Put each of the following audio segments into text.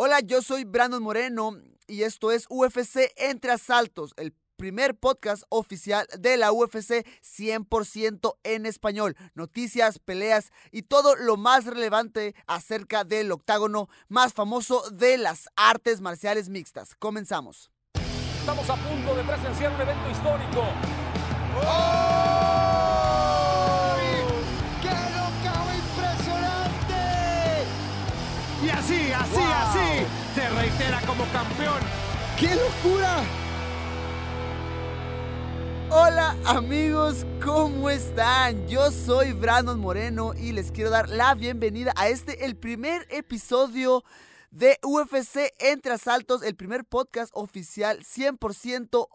Hola, yo soy Brandon Moreno y esto es UFC Entre Asaltos, el primer podcast oficial de la UFC 100% en español. Noticias, peleas y todo lo más relevante acerca del octágono más famoso de las artes marciales mixtas. Comenzamos. Estamos a punto de presenciar un evento histórico. ¡Qué ¡Qué locura! Hola amigos, ¿cómo están? Yo soy Brandon Moreno y les quiero dar la bienvenida a este, el primer episodio de UFC Entre Asaltos, el primer podcast oficial 100%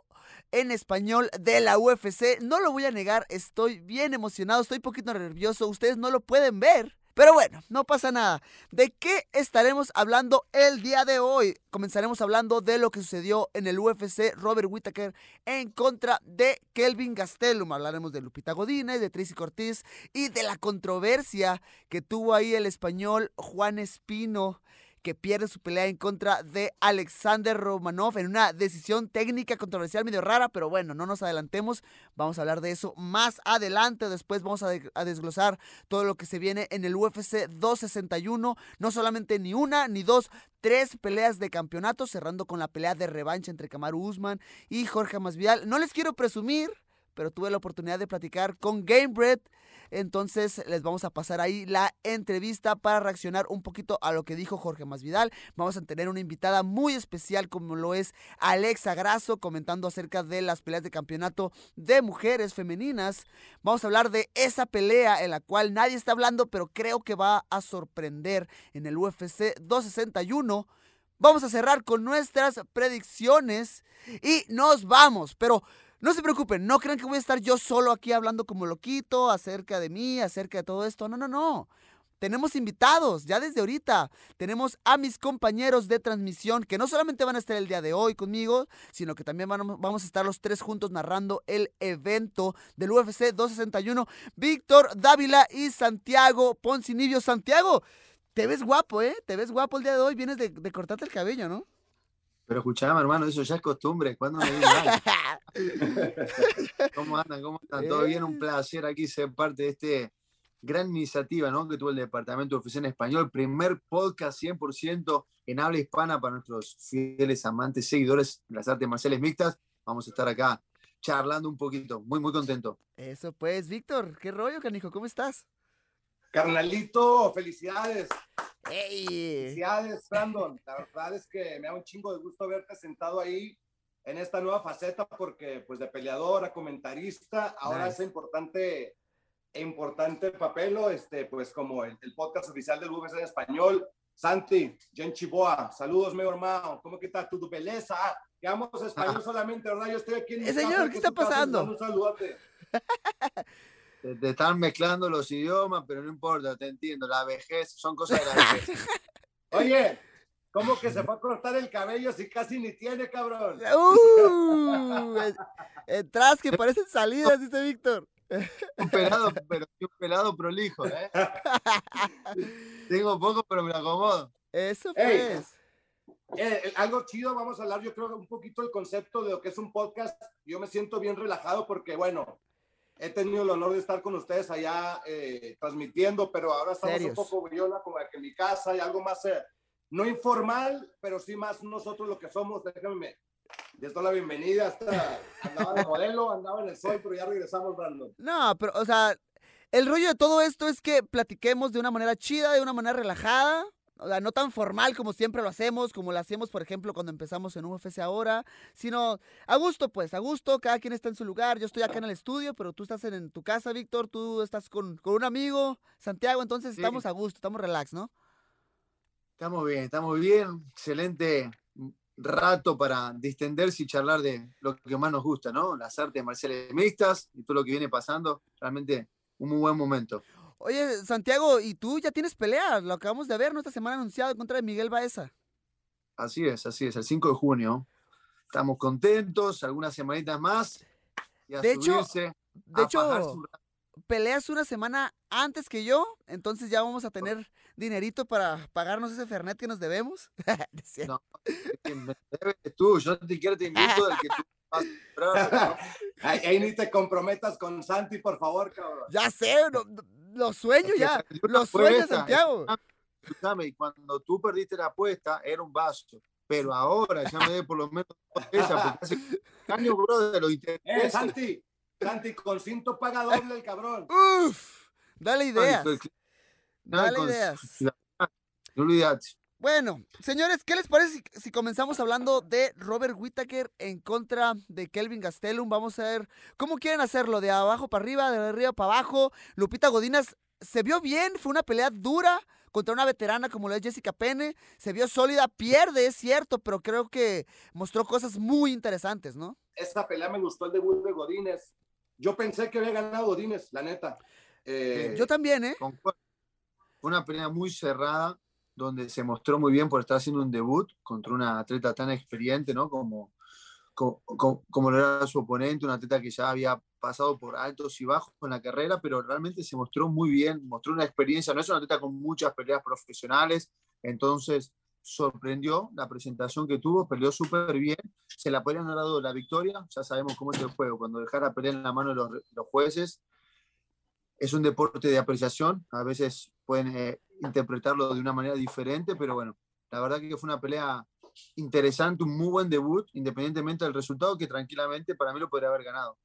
en español de la UFC. No lo voy a negar, estoy bien emocionado, estoy un poquito nervioso, ustedes no lo pueden ver. Pero bueno, no pasa nada. ¿De qué estaremos hablando el día de hoy? Comenzaremos hablando de lo que sucedió en el UFC Robert Whittaker en contra de Kelvin Gastelum. Hablaremos de Lupita Godínez, de Tracy Cortés y de la controversia que tuvo ahí el español Juan Espino que pierde su pelea en contra de Alexander Romanov en una decisión técnica controversial medio rara, pero bueno, no nos adelantemos, vamos a hablar de eso más adelante, después vamos a, de- a desglosar todo lo que se viene en el UFC 261, no solamente ni una ni dos, tres peleas de campeonato, cerrando con la pelea de revancha entre Kamaru Usman y Jorge Masvidal. No les quiero presumir, pero tuve la oportunidad de platicar con Gamebred. Entonces les vamos a pasar ahí la entrevista para reaccionar un poquito a lo que dijo Jorge Masvidal. Vamos a tener una invitada muy especial como lo es Alexa Grasso comentando acerca de las peleas de campeonato de mujeres femeninas. Vamos a hablar de esa pelea en la cual nadie está hablando, pero creo que va a sorprender en el UFC 261. Vamos a cerrar con nuestras predicciones y nos vamos, pero no se preocupen, no crean que voy a estar yo solo aquí hablando como loquito acerca de mí, acerca de todo esto. No, no, no. Tenemos invitados ya desde ahorita. Tenemos a mis compañeros de transmisión que no solamente van a estar el día de hoy conmigo, sino que también vamos a estar los tres juntos narrando el evento del UFC 261. Víctor Dávila y Santiago Poncinibio. Santiago, te ves guapo, ¿eh? Te ves guapo el día de hoy. Vienes de, de cortarte el cabello, ¿no? Pero escuchame, hermano, eso ya es costumbre. ¿Cuándo me mal? ¿Cómo andan? ¿Cómo están? ¿Todo bien? Un placer aquí ser parte de este gran iniciativa ¿no? que tuvo el Departamento de Oficina Español. Primer podcast 100% en habla hispana para nuestros fieles amantes, seguidores de las artes marciales mixtas. Vamos a estar acá charlando un poquito. Muy, muy contento. Eso pues, Víctor, ¿qué rollo, canijo? ¿Cómo estás? Carnalito, felicidades. ¡Ey! Felicidades, Brandon. La verdad es que me da un chingo de gusto verte sentado ahí en esta nueva faceta porque pues de peleador a comentarista, ahora Nice. es importante importante papel, este pues como el, el podcast oficial del UFC en español. Santi, Jen Chiboa, saludos, mi hermano. ¿Cómo que está tu belleza? Quedamos español solamente, ¿verdad? Yo estoy aquí en mi Eh, señor, casa, ¿qué que está casa, pasando? Un saludote. Te, te están mezclando los idiomas, pero no importa, te entiendo. La vejez son cosas de la vejez. Oye, ¿cómo que se fue a cortar el cabello si casi ni tiene, cabrón? ¡Uh! Entras que parecen salidas, dice Víctor. Un pelado, pero un pelado prolijo, ¿eh? Tengo poco, pero me lo acomodo. Eso pues. Eh, eh, algo chido, vamos a hablar, yo creo, un poquito del concepto de lo que es un podcast. Yo me siento bien relajado porque, bueno, he tenido el honor de estar con ustedes allá eh, transmitiendo, pero ahora estamos Serios. un poco viola, como que en mi casa y algo más, eh, no informal, pero sí más nosotros lo que somos. Déjenme, les doy la bienvenida. Hasta andaba de modelo, andaba en el sol, pero ya regresamos, Brandon. No, pero, o sea, el rollo de todo esto es que platiquemos de una manera chida, de una manera relajada. O sea, no tan formal como siempre lo hacemos, como lo hacemos, por ejemplo, cuando empezamos en UFC ahora, sino a gusto, pues, a gusto, cada quien está en su lugar. Yo estoy acá en el estudio, pero tú estás en, en tu casa, Víctor, tú estás con, con un amigo, Santiago, entonces Sí. estamos a gusto, estamos relax, ¿no? Estamos bien, estamos bien. Excelente rato para distenderse y charlar de lo que más nos gusta, ¿no? Las artes marciales mixtas y todo lo que viene pasando. Realmente un muy buen momento. Oye, Santiago, ¿y tú ya tienes pelea? Lo acabamos de ver, ¿no? Esta semana anunciado contra Miguel Baeza. Así es, así es, el 5 de junio. Estamos contentos, algunas semanitas más. Y a De hecho- subirse, De a hecho, fajarse un rato. peleas una semana antes que yo, entonces ya vamos a tener dinerito para pagarnos ese Fernet que nos debemos. No, es que me debes tú, yo ni siquiera te invito del que tú vas a comprar, ¿no? Ahí, ahí ni te comprometas con Santi, por favor, cabrón. Ya sé, no- no- lo sueño Es que ya, salió una lo sueño, apuesta, Santiago. Y cuando tú perdiste la apuesta era un vaso, pero ahora ya me debe por lo menos dos botellas, porque hace años, bro, de los Eh. Santi, Santi, con cinto paga doble el cabrón. Uf, dale ideas, dale ideas. No olvidate. Bueno, señores, ¿qué les parece si, si comenzamos hablando de Robert Whittaker en contra de Kelvin Gastelum? Vamos a ver cómo quieren hacerlo, de abajo para arriba, de arriba para abajo. Lupita Godinas se vio bien, fue una pelea dura contra una veterana como lo es Jessica Pene. Se vio sólida, pierde, es cierto, pero creo que mostró cosas muy interesantes, ¿no? Esta pelea me gustó el debut de Godínez. Yo pensé que había ganado Godínez, la neta. Eh, Yo también, ¿eh? Fue una pelea muy cerrada, donde se mostró muy bien por estar haciendo un debut contra una atleta tan experiente, ¿no? Como, co- co- como, lo era su oponente, una atleta que ya había pasado por altos y bajos en la carrera, pero realmente se mostró muy bien, mostró una experiencia, no es una atleta con muchas peleas profesionales, entonces sorprendió la presentación que tuvo, peleó súper bien, se la podrían haber dado la victoria, ya sabemos cómo es el juego, cuando dejara pelear en la mano de los, los jueces, es un deporte de apreciación, a veces pueden eh, interpretarlo de una manera diferente, pero bueno, la verdad que fue una pelea interesante, un muy buen debut, independientemente del resultado, que tranquilamente para mí lo podría haber ganado.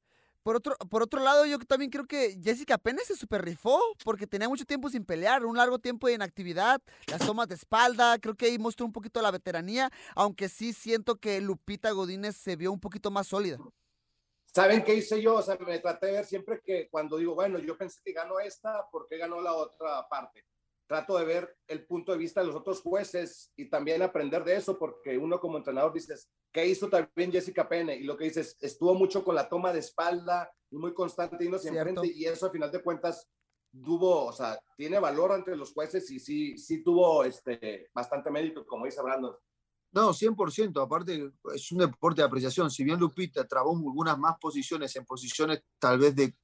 Por otro, por otro lado, yo también creo que Jessica Pene se super rifó porque tenía mucho tiempo sin pelear, un largo tiempo de inactividad, las tomas de espalda, creo que ahí mostró un poquito la veteranía, aunque sí siento que Lupita Godínez se vio un poquito más sólida. ¿Saben qué hice yo? O sea, me traté de ver siempre que cuando digo, bueno, yo pensé que ganó esta, ¿por qué ganó la otra parte? Trato de ver el punto de vista de los otros jueces y también aprender de eso, porque uno como entrenador dices, ¿qué hizo también Jessica Pene? Y lo que dices, estuvo mucho con la toma de espalda muy constante y no enfrente, y eso al final de cuentas tuvo, o sea, tiene valor entre los jueces y sí, sí tuvo este, bastante mérito, como dice Brandon. No, 100%, aparte es un deporte de apreciación, si bien Lupita trabó algunas más posiciones en posiciones tal vez de,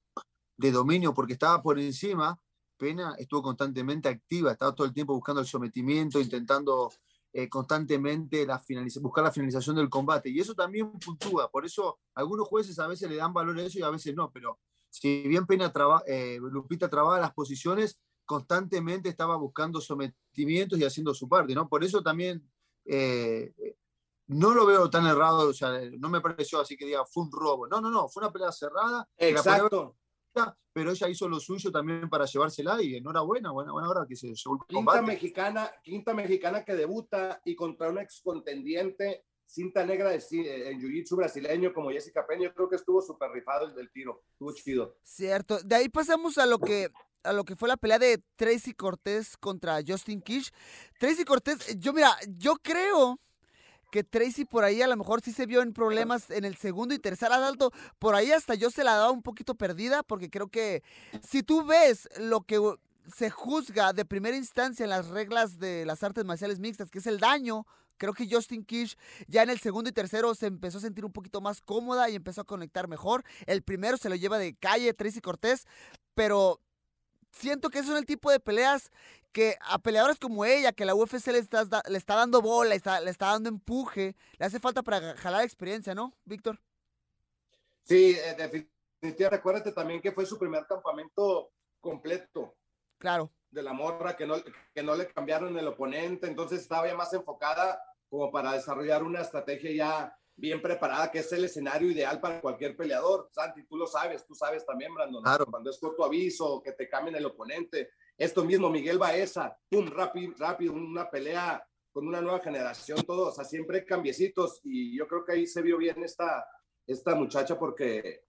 de dominio porque estaba por encima, Pena estuvo constantemente activa, estaba todo el tiempo buscando el sometimiento, intentando eh, constantemente la buscar la finalización del combate. Y eso también puntúa. Por eso algunos jueces a veces le dan valor a eso y a veces no. Pero si bien Pena traba, eh, Lupita trababa las posiciones, constantemente estaba buscando sometimientos y haciendo su parte. ¿no? Por eso también eh, no lo veo tan errado. O sea, no me pareció así que diga fue un robo. No, no, no. Fue una pelea cerrada. Exacto. pero ella hizo lo suyo también para llevársela y enhorabuena, buena, buena hora que se llevó el Quinta combate. mexicana, quinta mexicana que debuta y contra un ex contendiente, cinta negra de, eh, en jiu-jitsu brasileño como Jessica Peña, yo creo que estuvo súper rifado el del tiro, estuvo chido. Cierto. De ahí pasamos a lo que a lo que fue la pelea de Tracy Cortés contra Justin Kish. Tracy Cortés, yo mira, yo creo que Tracy por ahí a lo mejor sí se vio en problemas en el segundo y tercer asalto. Por ahí hasta yo se la daba un poquito perdida porque creo que si tú ves lo que se juzga de primera instancia en las reglas de las artes marciales mixtas, que es el daño, creo que Justin Kish ya en el segundo y tercero se empezó a sentir un poquito más cómoda y empezó a conectar mejor. El primero se lo lleva de calle Tracy Cortés, pero siento que son el tipo de peleas que a peleadores como ella, que la UFC le está, le está dando bola, está- le está dando empuje, le hace falta para jalar experiencia, ¿no, Víctor? Sí, eh, definitivamente, acuérdate también que fue su primer campamento completo Claro. de la morra, que no, que no le cambiaron el oponente, entonces estaba ya más enfocada como para desarrollar una estrategia ya bien preparada, que es el escenario ideal para cualquier peleador. Santi, tú lo sabes, tú sabes también, Brandon, Claro. cuando es corto aviso, que te cambien el oponente. Esto mismo, Miguel Baeza, pum, rápido, rápido, una pelea con una nueva generación, todo, o sea, siempre cambiecitos y yo creo que ahí se vio bien esta, esta muchacha porque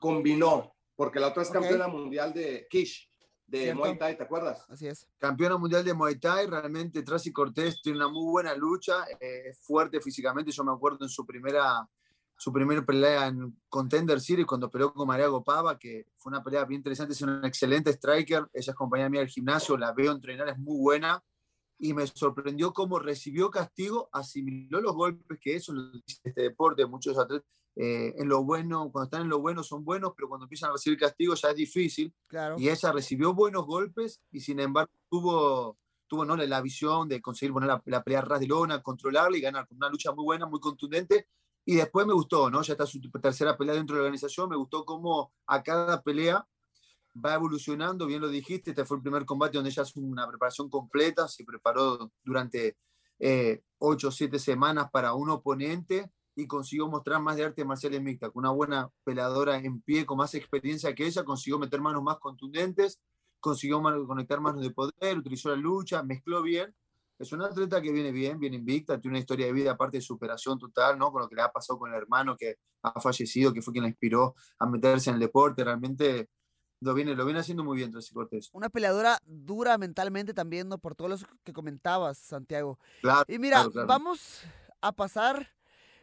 combinó, porque la otra es campeona mundial de Kish, de Cierto. Muay Thai, ¿te acuerdas? Así es. Campeona mundial de Muay Thai, realmente Tracy Cortés tiene una muy buena lucha, eh, es fuerte físicamente, yo me acuerdo en su primera, su primera pelea en Contender Series cuando peleó con María Gopava, que fue una pelea bien interesante, es una excelente striker, ella es compañera mía del gimnasio, la veo entrenar, es muy buena, y me sorprendió cómo recibió castigo, asimiló los golpes, que eso lo dice este deporte, muchos atletas, eh, en lo bueno, cuando están en lo bueno son buenos, pero cuando empiezan a recibir castigo ya es difícil, Claro. y ella recibió buenos golpes y sin embargo tuvo, tuvo ¿no? la, la visión de conseguir poner la, la pelea a ras de lona, controlarla y ganar con una lucha muy buena, muy contundente. Y después me gustó, ¿no? Ya está su tercera pelea dentro de la organización, me gustó cómo a cada pelea va evolucionando, bien lo dijiste, este fue el primer combate donde ella hizo una preparación completa, se preparó durante eh, ocho o siete semanas para un oponente y consiguió mostrar más de artes marciales mixtas, con una buena peleadora en pie, con más experiencia que ella, consiguió meter manos más contundentes, consiguió conectar manos de poder, utilizó la lucha, mezcló bien. Es una atleta que viene bien, viene invicta, tiene una historia de vida aparte de superación total, ¿no? Con lo que le ha pasado con el hermano que ha fallecido, que fue quien la inspiró a meterse en el deporte, realmente lo viene, lo viene haciendo muy bien Tracy Cortés. Una peleadora dura mentalmente también, ¿no? Por todos los que comentabas, Santiago. Claro, Y mira, claro, claro. vamos a pasar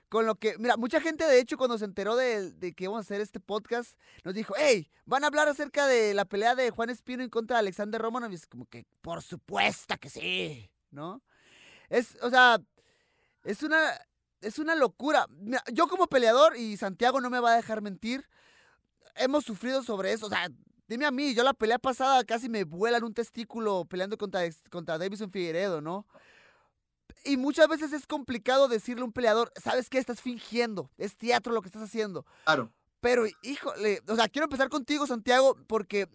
con lo que, mira, mucha gente de hecho cuando se enteró de, de que íbamos a hacer este podcast, nos dijo, hey, van a hablar acerca de la pelea de Juan Espino en contra de Alexander Romanov. Y es como que, por supuesto que sí, ¿no? Es, o sea, es una, es una locura. Yo como peleador, y Santiago no me va a dejar mentir, hemos sufrido sobre eso. O sea, dime a mí, yo la pelea pasada casi me vuelan un testículo peleando contra, contra Davison Figueredo, ¿no? Y muchas veces es complicado decirle a un peleador, ¿sabes qué? Estás fingiendo, es teatro lo que estás haciendo. claro. Pero, híjole, o sea, quiero empezar contigo, Santiago, porque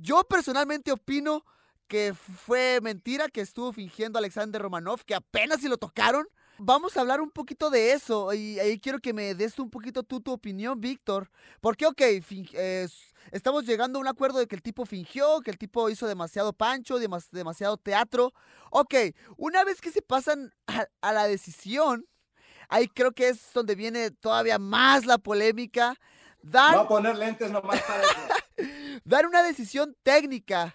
yo personalmente opino que fue mentira que estuvo fingiendo Alexander Romanov, que apenas si lo tocaron. Vamos a hablar un poquito de eso y ahí quiero que me des un poquito tú tu opinión, Víctor. Porque, ok, eh, estamos llegando a un acuerdo de que el tipo fingió, que el tipo hizo demasiado pancho, demas- demasiado teatro. Ok, una vez que se pasan a, a la decisión, ahí creo que es donde viene todavía más la polémica. Dan, Voy a poner lentes nomás para eso. dar una decisión técnica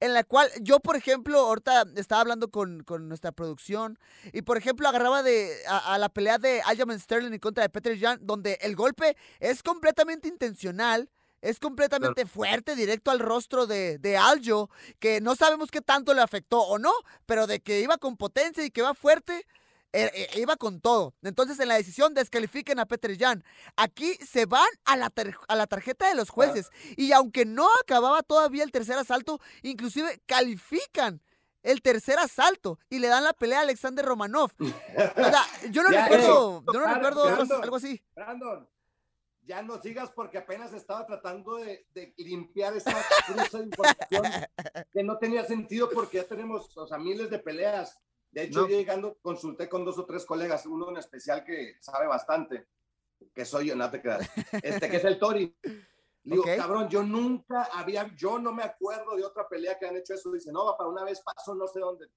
en la cual yo, por ejemplo, ahorita estaba hablando con, con nuestra producción y, por ejemplo, agarraba de, a, a la pelea de Aljamain Sterling en contra de Peter Jan, donde el golpe es completamente intencional. Es completamente fuerte, directo al rostro de, de Aljo, que no sabemos qué tanto le afectó o no, pero de que iba con potencia y que va fuerte, eh, eh, iba con todo. Entonces, en la decisión descalifiquen a Peter Jan. Aquí se van a la, tar- a la tarjeta de los jueces. Y aunque no acababa todavía el tercer asalto, inclusive califican el tercer asalto y le dan la pelea a Alexander Romanov. O sea, yo no Ya, recuerdo, eh, yo no recuerdo otros- algo así. Brandon, ya no sigas porque apenas estaba tratando de, de limpiar esa cruza de información que no tenía sentido porque ya tenemos, o sea, miles de peleas. De hecho, No. yo llegando consulté con dos o tres colegas, uno en especial que sabe bastante, que soy yo, no te creas, este que es el Tori. Digo, Ok. cabrón, yo nunca había, yo no me acuerdo de otra pelea que han hecho eso. Dice, no, para una vez pasó no sé dónde.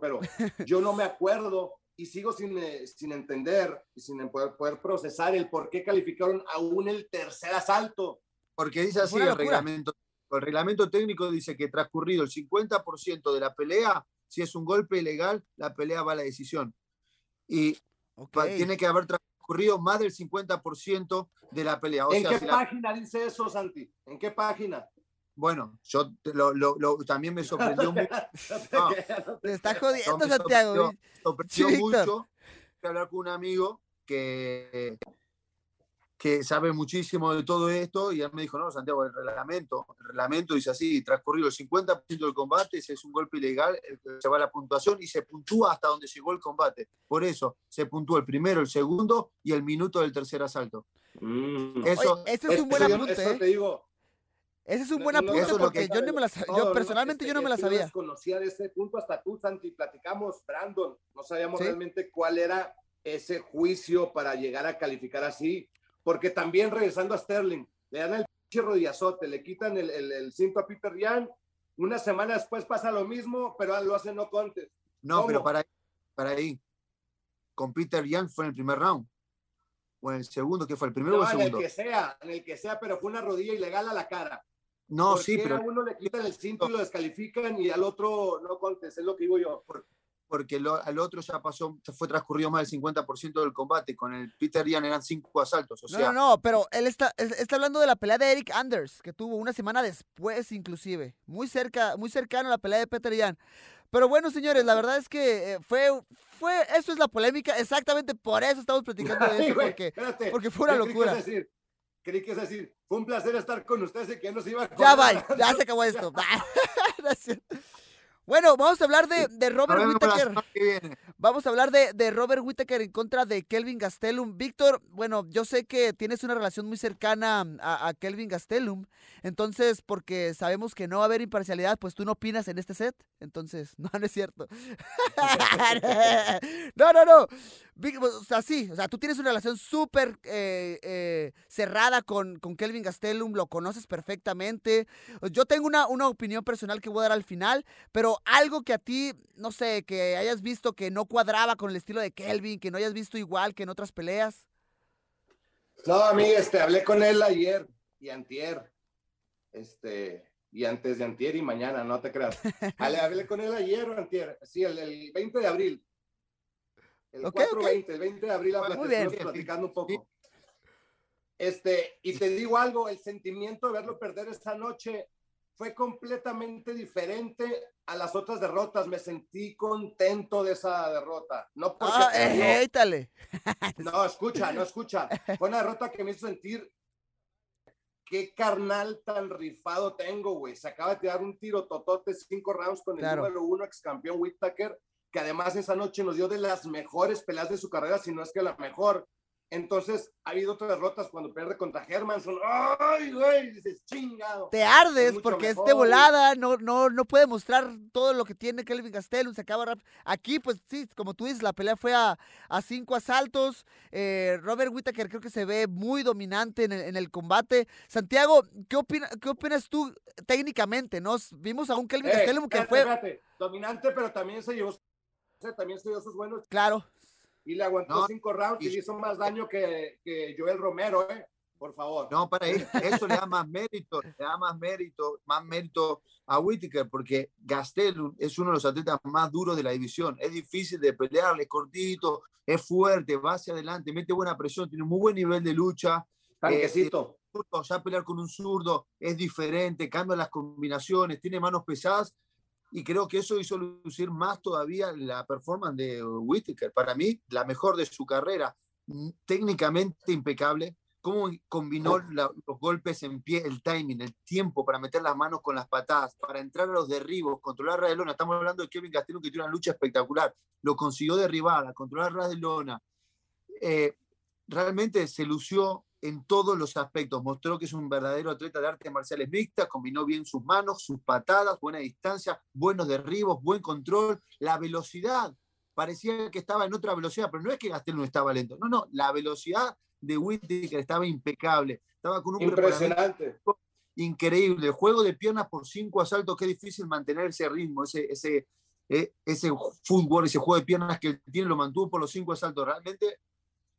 Pero yo no me acuerdo y sigo sin, eh, sin entender y sin poder, poder procesar el por qué calificaron aún el tercer asalto. Porque dice así el reglamento. El reglamento técnico dice que transcurrido el 50% de la pelea, si es un golpe ilegal, la pelea va a la decisión. Y tiene que haber transcurrido más del 50% de la pelea. O ¿En sea, qué si la- página dice eso, Santi? ¿En qué página? bueno, yo te- lo, lo- lo- también me sorprendió mucho. No. Te está jodiendo, me Santiago. sorprendió- sorprendió Víctor. mucho que hablar con un amigo que, que sabe muchísimo de todo esto y él me dijo, no, Santiago, el reglamento, el reglamento dice así, transcurrido el 50% del combate, si es un golpe ilegal, se va a la puntuación y se puntúa hasta donde llegó el combate. Por eso se puntúa el primero, el segundo y el minuto del tercer asalto. Mm. Eso, Oye, ese es un buen Eso yo- apunte, eso ¿eh? te digo. Ese es un No- buen no- apunte lo porque que- yo no me la No, yo no, personalmente yo no me la sabía. desconocía de ese punto hasta tú, Santi, platicamos, Brandon, no sabíamos Sí. realmente cuál era ese juicio para llegar a calificar así, porque también regresando a Sterling, le dan el rodillazote, le quitan el, el, el cinto a Peter Yan, una semana después pasa lo mismo, pero lo hacen no contest. no, ¿cómo? pero para, para ahí, con Peter Young fue en el primer round. O en el segundo, que fue el primero o No, el en el segundo. que sea, en el que sea, pero fue una rodilla ilegal a la cara. No, ¿Por sí, pero a uno le quitan el cinto y lo descalifican y al otro no contesta? Es lo que digo yo. porque lo- al otro ya pasó, se fue transcurrido más del 50% del combate. Con el Peter Ian eran cinco asaltos. O No, sea, no, no, pero él está, está hablando de la pelea de Eric Anders, que tuvo una semana después, inclusive. Muy cerca, muy cercano a la pelea de Peter Yan. Pero bueno, señores, la verdad es que eh, fue, fue, eso es la polémica, exactamente por eso estamos platicando de eso, porque, espérate. porque fue una Yo creí que locura. decir- Creí que es decir, fue un placer estar con ustedes y que ya nos iba a Ya va, ya se acabó esto. Bueno, vamos a hablar de, Robert Whittaker. Vamos a hablar de, de Robert Whittaker en contra de Kelvin Gastelum. Víctor, bueno, yo sé que tienes una relación muy cercana a, a Kelvin Gastelum, entonces, porque sabemos que no va a haber imparcialidad, pues tú no opinas en este set. Entonces, no, no es cierto. no, no, no. Vic- O sea, sí, o sea, tú tienes una relación súper eh, eh, cerrada con, con Kelvin Gastelum, lo conoces perfectamente. Yo tengo una, una opinión personal que voy a dar al final, pero algo que a ti, no sé, que hayas visto que no cuadraba con el estilo de Kelvin, que no hayas visto igual que en otras peleas. No, a mí, este, hablé con él ayer y antier, este, y antes de antier y mañana, no te creas. Hablé, hablé con él ayer o antier, sí, el, el 20 de abril. El Ok, 4-20, el 20 de abril hablamos bien. platicando un poco. Este, y te digo algo, el sentimiento de verlo perder esta noche fue completamente diferente a las otras derrotas. Me sentí contento de esa derrota. No porque Ah, eh, éítale. No, escucha, no escucha. Fue una derrota que me hizo sentir qué carnal tan rifado tengo, güey. Se acaba de tirar un tiro totote, cinco rounds con el Claro. número uno ex campeón Whittaker, que además esa noche nos dio de las mejores peleas de su carrera, si no es que la mejor. Entonces, ha habido otras derrotas cuando pierde contra Hermanson. ¡Ay, güey! Dices, chingado. Te ardes porque es de mejor, volada, no, no, no puede mostrar todo lo que tiene Kelvin Gastelum, se acaba rápido. Aquí, pues sí, como tú dices, la pelea fue a, a cinco asaltos. eh, Robert Whittaker creo que se ve muy dominante en el, en el combate. Santiago, ¿qué, opina, ¿qué opinas tú técnicamente? ¿no? Vimos a un Kelvin Eh, Gastelum que espérate, fue, espérate. Dominante, pero también se llevó, también se dio sus buenos claro, y le aguantó No, cinco rounds y y- hizo más daño que, que Joel Romero, ¿eh? Por favor. No, para él, eso le da más mérito, le da más mérito, más mérito a Whittaker, porque Gastelum es uno de los atletas más duros de la división. Es difícil de pelearle, es cortito, es fuerte, va hacia adelante, mete buena presión, tiene un muy buen nivel de lucha. Tanquecito. zurdo, ya pelear con un zurdo es diferente, cambia las combinaciones, tiene manos pesadas y creo que eso hizo lucir más todavía la performance de Whittaker. Para mí, la mejor de su carrera, mm, técnicamente impecable, cómo combinó la- los golpes en pie, el timing, el tiempo para meter las manos con las patadas, para entrar a los derribos, controlar ras de lona. Estamos hablando de Kevin Gastelum que tiene una lucha espectacular, lo consiguió derribar, controlar ras de lona. Eh, realmente se lució en todos los aspectos. Mostró que es un verdadero atleta de artes marciales mixtas, combinó bien sus manos, sus patadas, buena distancia, buenos derribos, buen control, la velocidad. Parecía que estaba en otra velocidad, pero no es que Gastel no estaba lento. No, no, la velocidad de Whittaker estaba impecable. Estaba con un Impresionante. increíble. Juego de piernas por cinco asaltos, qué difícil mantener ese ritmo, ese, ese, eh, ese fútbol, ese juego de piernas que él tiene, lo mantuvo por los cinco asaltos. Realmente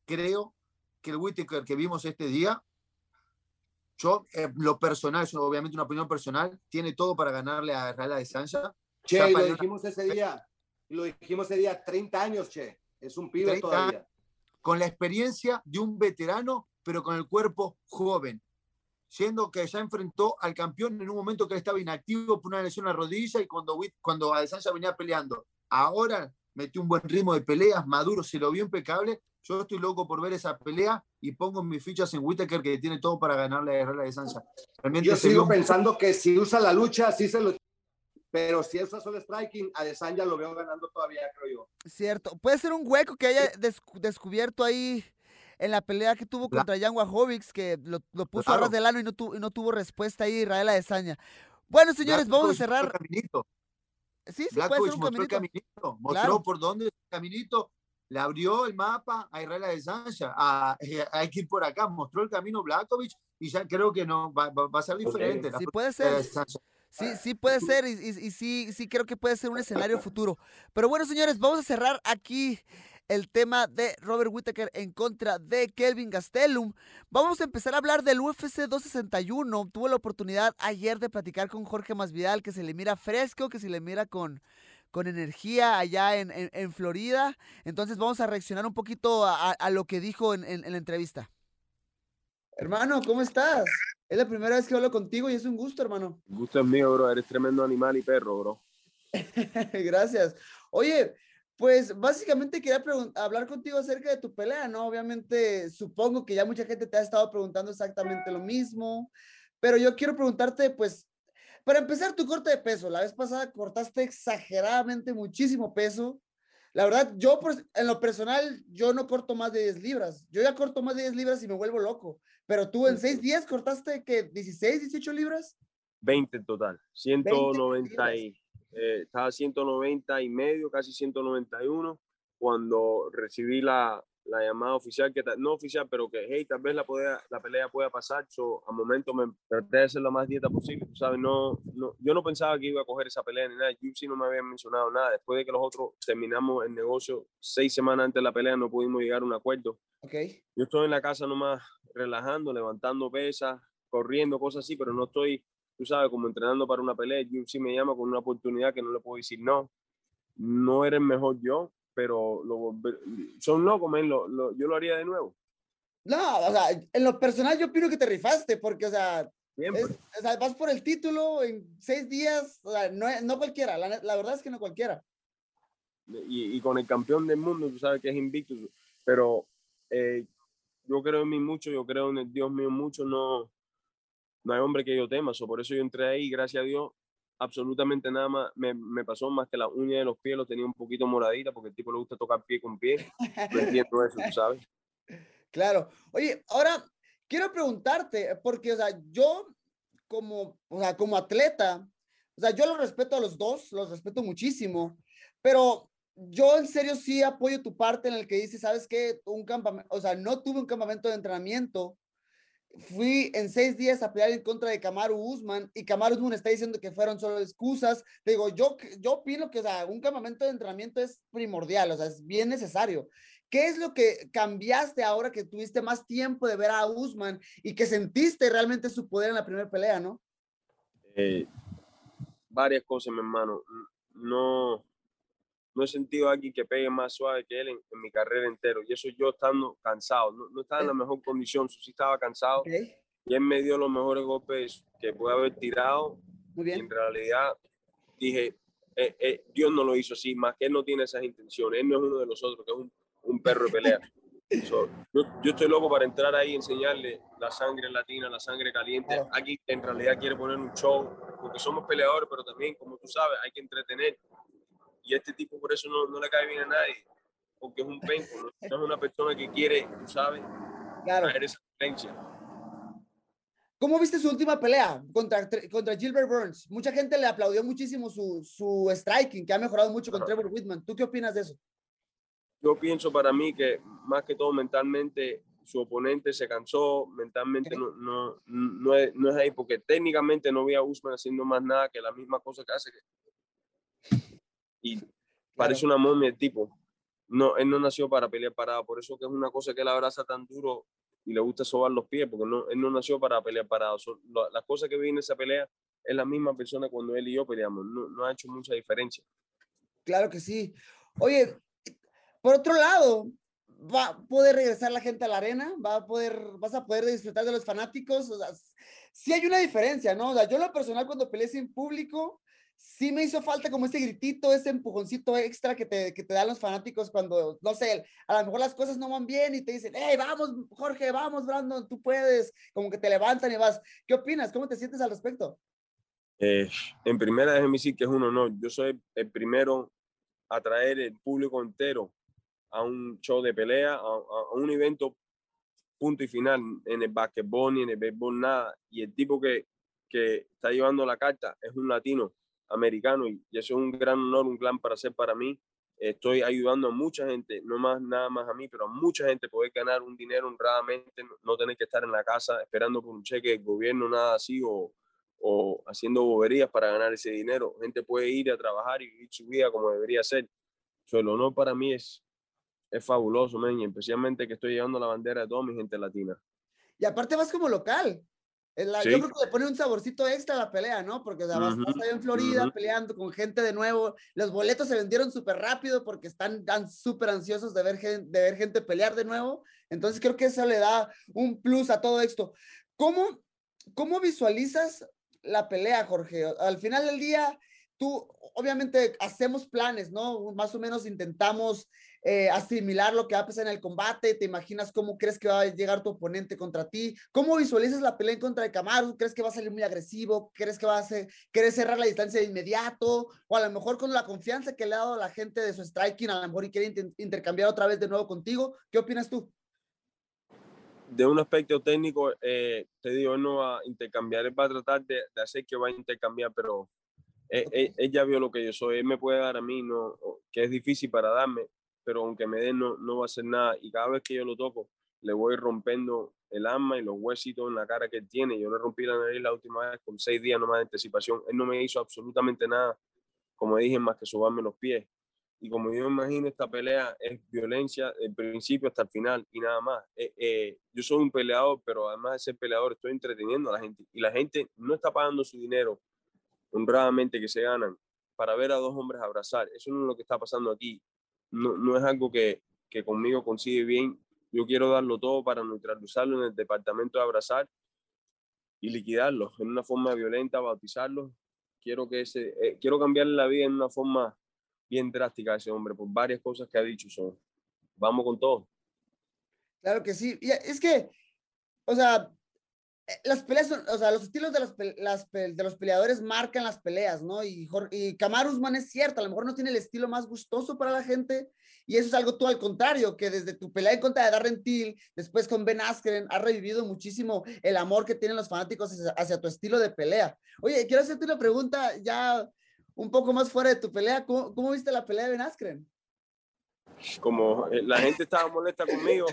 creo que el Whittaker que vimos este día, yo, eh, lo personal, es obviamente una opinión personal, tiene todo para ganarle a Israel de Sancha. Che, lo dijimos ese día. Lo dijimos ese día, 30 años, che. Es un pibe 30 todavía. con la experiencia de un veterano, pero con el cuerpo joven. Siendo que ya enfrentó al campeón en un momento que él estaba inactivo por una lesión la rodilla y cuando, cuando Adesanya venía peleando. Ahora metió un buen ritmo de peleas, Maduro se lo vio impecable. Yo estoy loco por ver esa pelea y pongo mis fichas en Whittaker que tiene todo para ganarle a Israel Adesanya. Realmente Yo sigo pensando que si usa la lucha, sí se lo. Pero si usa solo striking, a Desanya lo veo ganando todavía, creo yo. cierto. Puede ser un hueco que haya descu- descubierto ahí en la pelea que tuvo contra Jan Wajovic, que lo, lo puso a ras de lano y no, tu- y no tuvo respuesta ahí Israel Adesanya. Bueno, señores, vamos a cerrar. caminito. Sí, sí, puede ser Blachowicz un mostró el caminito. caminito, mostró Claro. por dónde es el caminito, le abrió el mapa a Israel Adesanya, a, eh, hay que ir por acá, mostró el camino Blakovic y ya creo que no va, va- va a ser diferente. Sí, puede de ser. Sí, sí puede ser y, y- y sí, sí creo que puede ser un escenario futuro. Pero bueno, señores, vamos a cerrar aquí el tema de Robert Whittaker en contra de Kelvin Gastelum. Vamos a empezar a hablar del UFC 261. Tuve la oportunidad ayer de platicar con Jorge Masvidal, que se le mira fresco, que se le mira con, con energía allá en, en, Florida. Entonces vamos a reaccionar un poquito a, lo que dijo en, en, la entrevista. Hermano, ¿cómo estás? Es la primera vez que hablo contigo y es un gusto, hermano. El gusto es mío, bro. Eres tremendo animal y perro, bro. Gracias. Oye, pues básicamente quería hablar contigo acerca de tu pelea, ¿no? Obviamente supongo que ya mucha gente te ha estado preguntando exactamente lo mismo, pero yo quiero preguntarte, pues, para empezar, tu corte de peso. La vez pasada cortaste exageradamente muchísimo peso. La verdad, yo en lo personal, yo no corto más de 10 libras. Yo ya corto más de 10 libras y me vuelvo loco. Pero tú en 6 días cortaste, ¿qué? ¿16, 18 libras? 20 en total. 190 y eh, estaba 190 y medio, casi 191, cuando recibí la, la llamada oficial, que no oficial, pero que, hey, tal vez la, la pelea pueda pasar. So, a momento me traté de hacer la más dieta posible, tú sabes, no, no, yo no pensaba que iba a coger esa pelea ni nada. UFC no me había mencionado nada. Después de que los otros terminamos el negocio, seis semanas antes de la pelea no pudimos llegar a un acuerdo. Okay. Yo estoy en la casa nomás relajando, levantando pesas, corriendo, cosas así, pero no estoy tú sabes, como entrenando para una pelea, UFC me llama con una oportunidad que no le puedo decir no. No eres mejor yo, pero lo, son locos, lo, yo lo haría de nuevo. No, o sea, en lo personal yo opino que te rifaste, porque, o sea, vas por el título en seis días, o sea, no, no cualquiera, la, la, verdad es que no cualquiera. Y, y, con el campeón del mundo, tú sabes que es invicto, pero eh, yo creo en mí mucho, yo creo en el Dios mío mucho, no, no hay hombre que yo tema, por eso yo entré ahí, gracias a Dios, absolutamente nada más me, me, pasó más que la uña de los pies lo tenía un poquito moradita porque el tipo le gusta tocar pie con pie. No entiendo eso, sabes. Claro. Oye, ahora quiero preguntarte, porque, o sea, yo como, o sea, como atleta, o sea, yo los respeto a los dos, los respeto muchísimo, pero yo en serio sí apoyo tu parte en el que dices, ¿sabes qué? Un campamento, o sea, no tuve un campamento de entrenamiento fui en seis días a pelear en contra de Kamaru Usman y Kamaru Usman está diciendo que fueron solo excusas. Digo, yo, yo opino que o sea, un campamento de entrenamiento es primordial, o sea, es bien necesario. ¿Qué es lo que cambiaste ahora que tuviste más tiempo de ver a Usman y que sentiste realmente su poder en la primera pelea, no? Eh, varias cosas, mi hermano. No, no he sentido a alguien que pegue más suave que él en, mi carrera entero. Y eso yo estando cansado, no, no estaba en la mejor condición, sí estaba cansado. Y él me dio los mejores golpes que pude haber tirado. Muy bien. Y en realidad dije, eh, eh, Dios no lo hizo así, más que él no tiene esas intenciones. Él no es uno de nosotros, que es un, un perro de pelea. yo, yo, estoy loco para entrar ahí y enseñarle la sangre latina, la sangre caliente. Aquí en realidad quiere poner un show, porque somos peleadores, pero también, como tú sabes, hay que entretener y este tipo por eso no, no le cae bien a nadie, porque es un penco, no, es una persona que quiere, tú sabes, claro. esa diferencia. ¿Cómo viste su última pelea contra, contra Gilbert Burns? Mucha gente le aplaudió muchísimo su, su striking, que ha mejorado mucho con Trevor Whitman. ¿Tú qué opinas de eso? Yo pienso para mí que más que todo mentalmente su oponente se cansó, mentalmente no, no, no, es, no, es, ahí, porque técnicamente no vi a Usman haciendo más nada que la misma cosa que hace, y parece una momia el tipo. No, él no nació para pelear parado, por eso que es una cosa que él abraza tan duro y le gusta sobar los pies, porque no, él no nació para pelear parado. las cosas que vi en esa pelea es la misma persona cuando él y yo peleamos, no, no ha hecho mucha diferencia. Claro que sí. Oye, por otro lado, va a poder regresar la gente a la arena, va a poder, vas a poder disfrutar de los fanáticos. O sea, sí hay una diferencia, ¿no? O sea, yo lo personal cuando peleé sin público, sí me hizo falta como ese gritito, ese empujoncito extra que te, que te dan los fanáticos cuando, no sé, a lo mejor las cosas no van bien y te dicen, hey, vamos, Jorge, vamos, Brandon, tú puedes, como que te levantan y vas. ¿Qué opinas? ¿Cómo te sientes al respecto? Eh, en primera, déjeme decir que es un honor. Yo soy el primero a traer el público entero a un show de pelea, a, un evento punto y final en el basquetbol ni en el béisbol, nada. Y el tipo que, que está llevando la carta es un latino americano y, eso es un gran honor, un gran para hacer para mí. Estoy ayudando a mucha gente, no más nada más a mí, pero a mucha gente poder ganar un dinero honradamente, no, tener que estar en la casa esperando por un cheque del gobierno, nada así, o, o haciendo boberías para ganar ese dinero. Gente puede ir a trabajar y vivir su vida como debería ser. So, el honor para mí es, es fabuloso, men, y especialmente que estoy llevando la bandera de toda mi gente latina. Y aparte vas como local. La- Yo Sí. creo que le pone un saborcito extra a la pelea, ¿no? Porque o sea, vas Ujú, allá en Florida ujú. peleando con gente de nuevo. Los boletos se vendieron súper rápido porque están súper ansiosos de ver, de ver gente pelear de nuevo. Entonces creo que eso le da un plus a todo esto. ¿Cómo, cómo visualizas la pelea, Jorge? Al final del día, tú, obviamente, hacemos planes, ¿no? Más o menos intentamos eh, asimilar lo que va a pasar en el combate, te imaginas cómo crees que va a llegar tu oponente contra ti, cómo visualizas la pelea en contra de Kamaru, crees que va a salir muy agresivo, crees que va a ser, querer cerrar la distancia de inmediato, o a lo mejor con la confianza que le ha dado la gente de su striking, a lo mejor y quiere intercambiar otra vez de nuevo contigo, ¿qué opinas tú? De un aspecto técnico, eh, te digo, no va a intercambiar, él va a tratar de, de hacer que va a intercambiar, pero él, él- él ya vio lo que yo soy, él me puede dar a mí, no, que es difícil para darme, pero aunque me dé, no, no va a hacer nada, y cada vez que yo lo toco, le voy rompiendo el alma y los huesitos en la cara que él tiene. Yo le rompí la nariz la última vez con seis días nomás de anticipación. Él no me hizo absolutamente nada, como dije, más que sobarme los pies. Y como yo imagino, esta pelea es violencia del principio hasta el final y nada más. Eh, eh, yo soy un peleador, pero además de ser peleador, estoy entreteniendo a la gente. Y la gente no está pagando su dinero honradamente que se ganan para ver a dos hombres abrazar. Eso no es lo que está pasando aquí. No, no es algo que, que conmigo consigue bien. Yo quiero darlo todo para neutralizarlo en el departamento de abrazar y liquidarlos en una forma violenta, bautizarlos. Quiero, que ese, eh, quiero cambiarle la vida en una forma bien drástica a ese hombre por varias cosas que ha dicho. Son, vamos con todo. Claro que sí. Es que, o sea, las peleas, son- o sea, los estilos de, las, las de los peleadores marcan las peleas, ¿no? Y, y Kamaru Usman es cierto, a lo mejor no tiene el estilo más gustoso para la gente, y eso es algo tú al contrario, que desde tu pelea en contra de Darren Till, después con Ben Askren, has revivido muchísimo el amor que tienen los fanáticos hacia, hacia tu estilo de pelea. Oye, quiero hacerte una pregunta ya un poco más fuera de tu pelea. ¿Cómo, cómo viste la pelea de Ben Askren? como eh, la gente estaba molesta conmigo,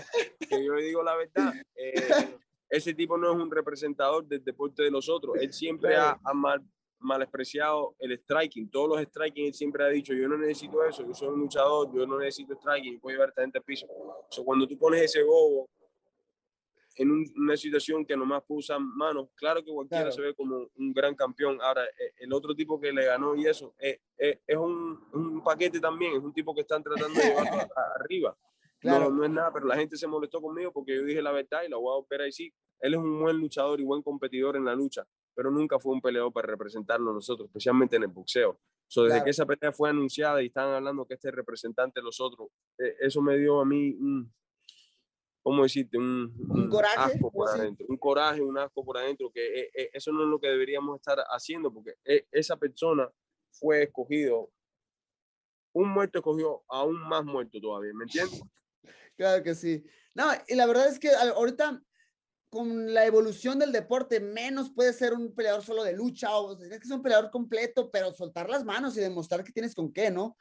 que yo le digo la verdad, eh, ese tipo no es un representador del deporte de los otros. Él siempre ha, ha mal, malespreciado el striking. Todos los striking él siempre ha dicho, yo no necesito eso, yo soy un luchador, yo no necesito striking, yo puedo llevar a gente al piso. O sea, cuando tú pones ese bobo en un- una situación que nomás puso manos, claro que cualquiera Claro. se ve como un gran campeón. Ahora, eh, el otro tipo que le ganó y eso, eh, eh, es un, un paquete también, es un tipo que están tratando de llevarlo arriba. Claro. No, no es nada, pero la gente se molestó conmigo porque yo dije la verdad y la voy a operar y sí. Él es un buen luchador y buen competidor en la lucha, pero nunca fue un peleador para representarlo nosotros, especialmente en el boxeo. So, desde Claro. que esa pelea fue anunciada y estaban hablando que este es representante de los otros, eh, eso me dio a mí un, ¿cómo decirte? Un, ¿Un coraje, asco por adentro, un coraje, un asco por adentro, que eh, eh, eso no es lo que deberíamos estar haciendo, porque eh, esa persona fue escogido, un muerto escogió a un más muerto todavía, ¿me entiendes? Claro que sí. No, y la verdad es que ahorita con la evolución del deporte, menos puede ser un peleador solo de lucha, o sea, es que es un peleador completo, pero soltar las manos y demostrar que tienes con qué, ¿no?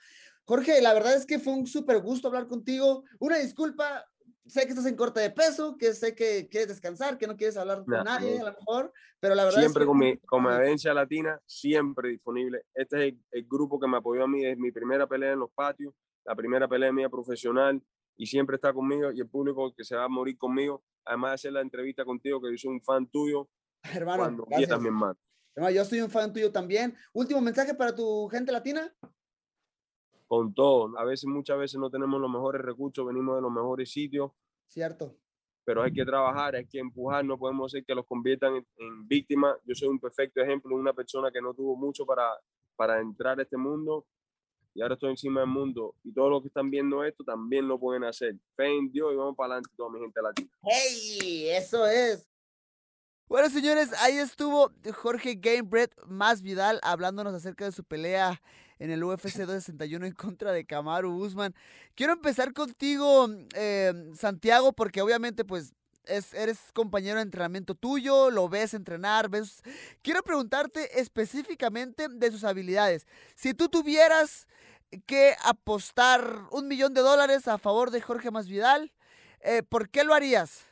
Jorge, la verdad es que fue un súper gusto hablar contigo. Una disculpa, sé que estás en corte de peso, que sé que quieres descansar, que no quieres hablar con No, nadie, no. a lo mejor, pero la verdad siempre es que... con mi con mi audiencia latina, siempre disponible. Este es el, el grupo que me apoyó a mí desde mi primera pelea en los patios, la primera pelea mía profesional, y siempre está conmigo, y el público que se va a morir conmigo, además de hacer la entrevista contigo, que yo soy un fan tuyo, Hermano, cuando gracias. quieras, mi hermano. Hermano, yo soy un fan tuyo también. Último mensaje para tu gente latina. Con todo, a veces, muchas veces no tenemos los mejores recursos, venimos de los mejores sitios, Cierto. pero hay que trabajar, hay que empujar, no podemos hacer que los conviertan en, en víctimas. Yo soy un perfecto ejemplo de una persona que no tuvo mucho para, para entrar a este mundo y ahora estoy encima del mundo y todos los que están viendo esto también lo pueden hacer. Fe en Dios y vamos para adelante toda mi gente latina. ¡Hey! Eso es. Bueno, señores, ahí estuvo Jorge Gamebred más Vidal hablándonos acerca de su pelea en el UFC 261 en contra de Kamaru Usman. Quiero empezar contigo, eh, Santiago, porque obviamente, pues, es, eres compañero de entrenamiento tuyo, lo ves entrenar, ves... Quiero preguntarte específicamente de sus habilidades. Si tú tuvieras que apostar un millón de dólares a favor de Jorge Masvidal, eh, ¿por qué lo harías?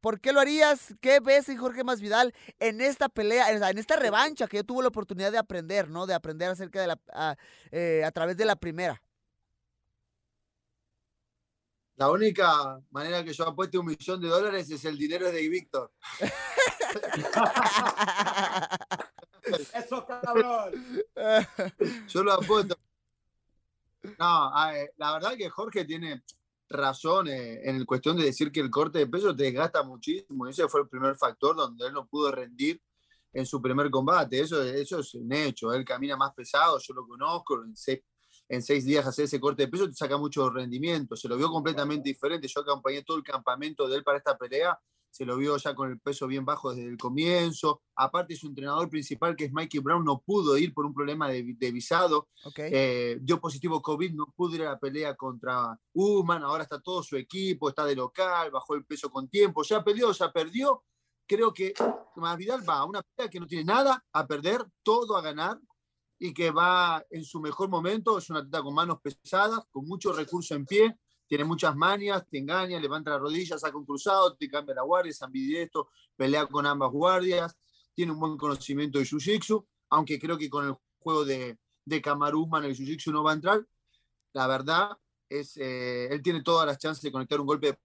¿Por qué lo harías? ¿Qué ves en Jorge Masvidal en esta pelea, en, esta revancha que yo tuve la oportunidad de aprender, ¿no? De aprender acerca de la, a, eh, a través de la primera. La única manera que yo apueste un millón de dólares es el dinero de Víctor. Eso, cabrón. Yo lo apuesto. No, la verdad que Jorge tiene razón eh, en cuestión de decir que el corte de peso te desgasta muchísimo. Ese fue el primer factor donde él no pudo rendir en su primer combate. Eso, eso es un hecho. Él camina más pesado, yo lo conozco. En seis, en seis días hacer ese corte de peso te saca mucho rendimiento. Se lo vio completamente diferente. Yo acompañé todo el campamento de él para esta pelea se lo vio ya con el peso bien bajo desde el comienzo. Aparte, su entrenador principal, que es Mikey Brown, no pudo ir por un problema de, visado. Eh, dio positivo COVID, no pudo ir a la pelea contra Uman. Ahora está todo su equipo, está de local, bajó el peso con tiempo. Ya perdió, ya perdió. Creo que Vidal va a una pelea que no tiene nada a perder, todo a ganar y que va en su mejor momento. Es una atleta con manos pesadas, con mucho recurso en pie tiene muchas manias, te engaña, levanta las rodillas, saca un cruzado, te cambia la guardia, es ambidextro, pelea con ambas guardias, tiene un buen conocimiento de Jiu-Jitsu, aunque creo que con el juego de, de en el Jiu-Jitsu no va a entrar. La verdad es, eh, él tiene todas las chances de conectar un golpe de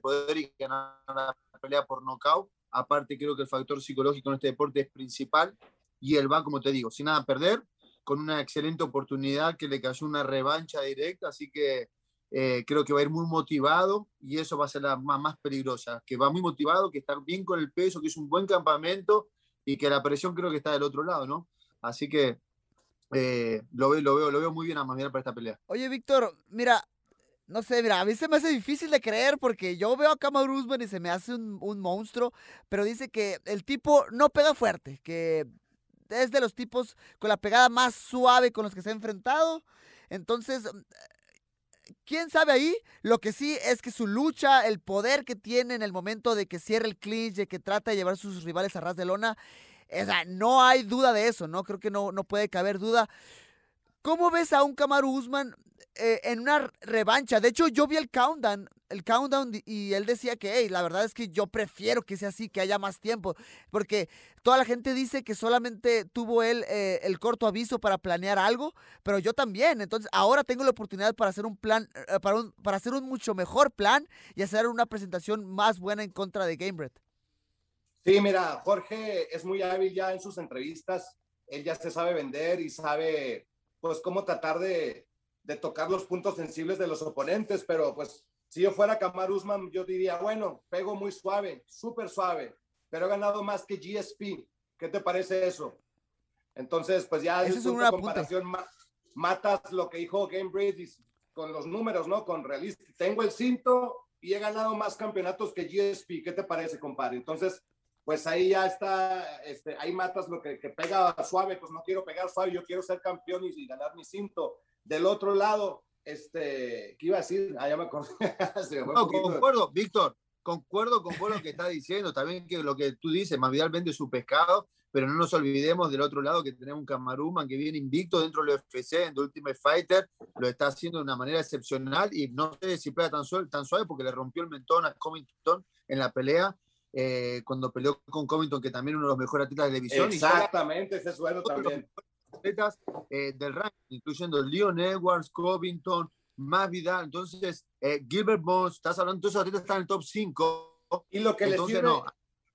poder y ganar la pelea por nocaut. Aparte, creo que el factor psicológico en este deporte es principal y él va, como te digo, sin nada a perder, con una excelente oportunidad que le cayó una revancha directa, así que eh, creo que va a ir muy motivado y eso va a ser la más, peligrosa, que va muy motivado, que está bien con el peso, que es un buen campamento y que la presión creo que está del otro lado, ¿no? Así que eh, lo, veo, lo, veo, lo veo muy bien a Masvidal para esta pelea. Oye, Víctor, mira, no sé, mira, a mí se me hace difícil de creer porque yo veo a Kamaru Usman y se me hace un, un monstruo, pero dice que el tipo no pega fuerte, que es de los tipos con la pegada más suave con los que se ha enfrentado. Entonces, quién sabe ahí. Lo que sí es que su lucha, el poder que tiene en el momento de que cierra el clinch, de que trata de llevar a sus rivales a ras de lona, o sea, no hay duda de eso, ¿no? Creo que no, no puede caber duda. ¿Cómo ves a un Kamaru Usman eh, en una revancha? De hecho, yo vi el countdown el countdown y él decía que, hey, la verdad es que yo prefiero que sea así, que haya más tiempo, porque toda la gente dice que solamente tuvo él eh, el corto aviso para planear algo, pero yo también, entonces ahora tengo la oportunidad para hacer un plan, eh, para, un, para hacer un mucho mejor plan y hacer una presentación más buena en contra de Gamebred. Sí, mira, Jorge es muy hábil ya en sus entrevistas, él ya se sabe vender y sabe, pues, cómo tratar de, de tocar los puntos sensibles de los oponentes, pero pues si yo fuera Kamar Usman, yo diría, bueno, pego muy suave, súper suave, pero he ganado más que GSP. ¿Qué te parece eso? Entonces, pues ya es una comparación, matas lo que dijo Game Brady con los números, ¿no? Con realista. Tengo el cinto y he ganado más campeonatos que GSP. ¿Qué te parece, compadre? Entonces, pues ahí ya está, este, ahí matas lo que, que pega suave, pues no quiero pegar suave, yo quiero ser campeón y, y ganar mi cinto. Del otro lado, este, ¿qué iba a decir? Ah, ya me acordé. no, concuerdo, Víctor, concuerdo con vos lo que está diciendo, también que lo que tú dices, Masvidal vende su pescado, pero no nos olvidemos del otro lado que tenemos un Camaruman que viene invicto dentro del UFC, en The Ultimate Fighter, lo está haciendo de una manera excepcional y no sé si pega tan suave, tan suave porque le rompió el mentón a Covington en la pelea, eh, cuando peleó con Covington, que también uno de los mejores atletas de división. Exactamente, ese es bueno también atletas eh, del ranking, incluyendo Leon Edwards, Covington, más Vidal. Entonces, eh, Gilbert Bones, estás hablando, todos esos atletas están en el top 5. Y lo que Entonces, les no,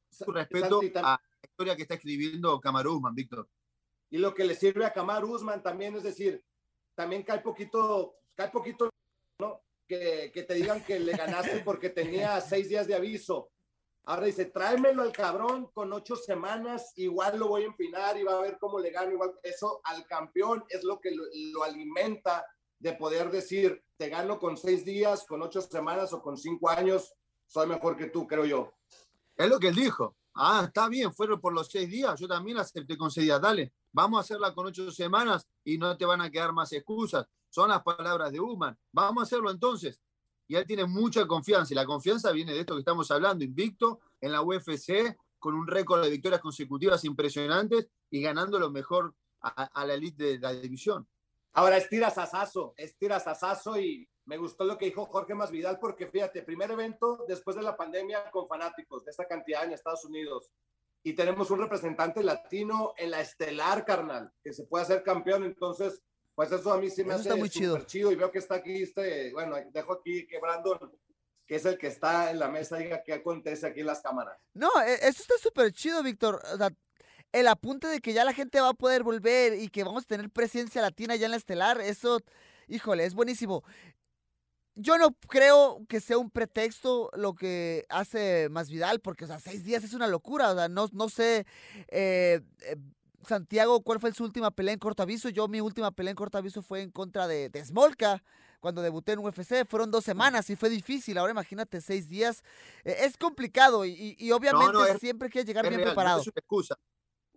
su respeto a la historia que está escribiendo Kamaru Usman, Víctor. Y lo que le sirve a Kamaru Usman también, es decir, también cae poquito, cae poquito, ¿no? Que, que te digan que le ganaste porque tenía seis días de aviso Ahora dice, tráemelo al cabrón con ocho semanas, igual lo voy a empinar y va a ver cómo le gano. Igual eso al campeón es lo que lo, alimenta de poder decir, te gano con seis días, con ocho semanas o con cinco años, soy mejor que tú, creo yo. Es lo que él dijo. Ah, está bien, fueron por los seis días, yo también acepté con seis días, dale, vamos a hacerla con ocho semanas y no te van a quedar más excusas. Son las palabras de Human. Vamos a hacerlo entonces y él tiene mucha confianza. Y la confianza viene de esto que estamos hablando, invicto en la UFC, con un récord de victorias consecutivas impresionantes y ganando lo mejor a, la elite de la división. Ahora estiras a estiras a y me gustó lo que dijo Jorge Masvidal porque fíjate, primer evento después de la pandemia con fanáticos de esta cantidad en Estados Unidos y tenemos un representante latino en la estelar, carnal, que se puede hacer campeón. Entonces, Pues eso a mí sí me Eso hace está muy chido. súper chido y veo que está aquí este, bueno, dejo aquí que Brandon, que es el que está en la mesa, diga qué acontece aquí en las cámaras. No, e- eso está súper chido, Víctor. O sea, el apunte de que ya la gente va a poder volver y que vamos a tener presencia latina ya en la estelar, eso, híjole, es buenísimo. Yo no creo que sea un pretexto lo que hace Masvidal, porque, o sea, seis días es una locura. O sea, no, no sé, eh, eh, Santiago, ¿cuál fue su última pelea en corto aviso? Yo, mi última pelea en corto aviso fue en contra de, de Smolka, cuando debuté en UFC. Fueron dos semanas y fue difícil. Ahora imagínate, seis días. Eh, es complicado y, y- y obviamente es- siempre quieres llegar bien real, no preparado. es una excusa.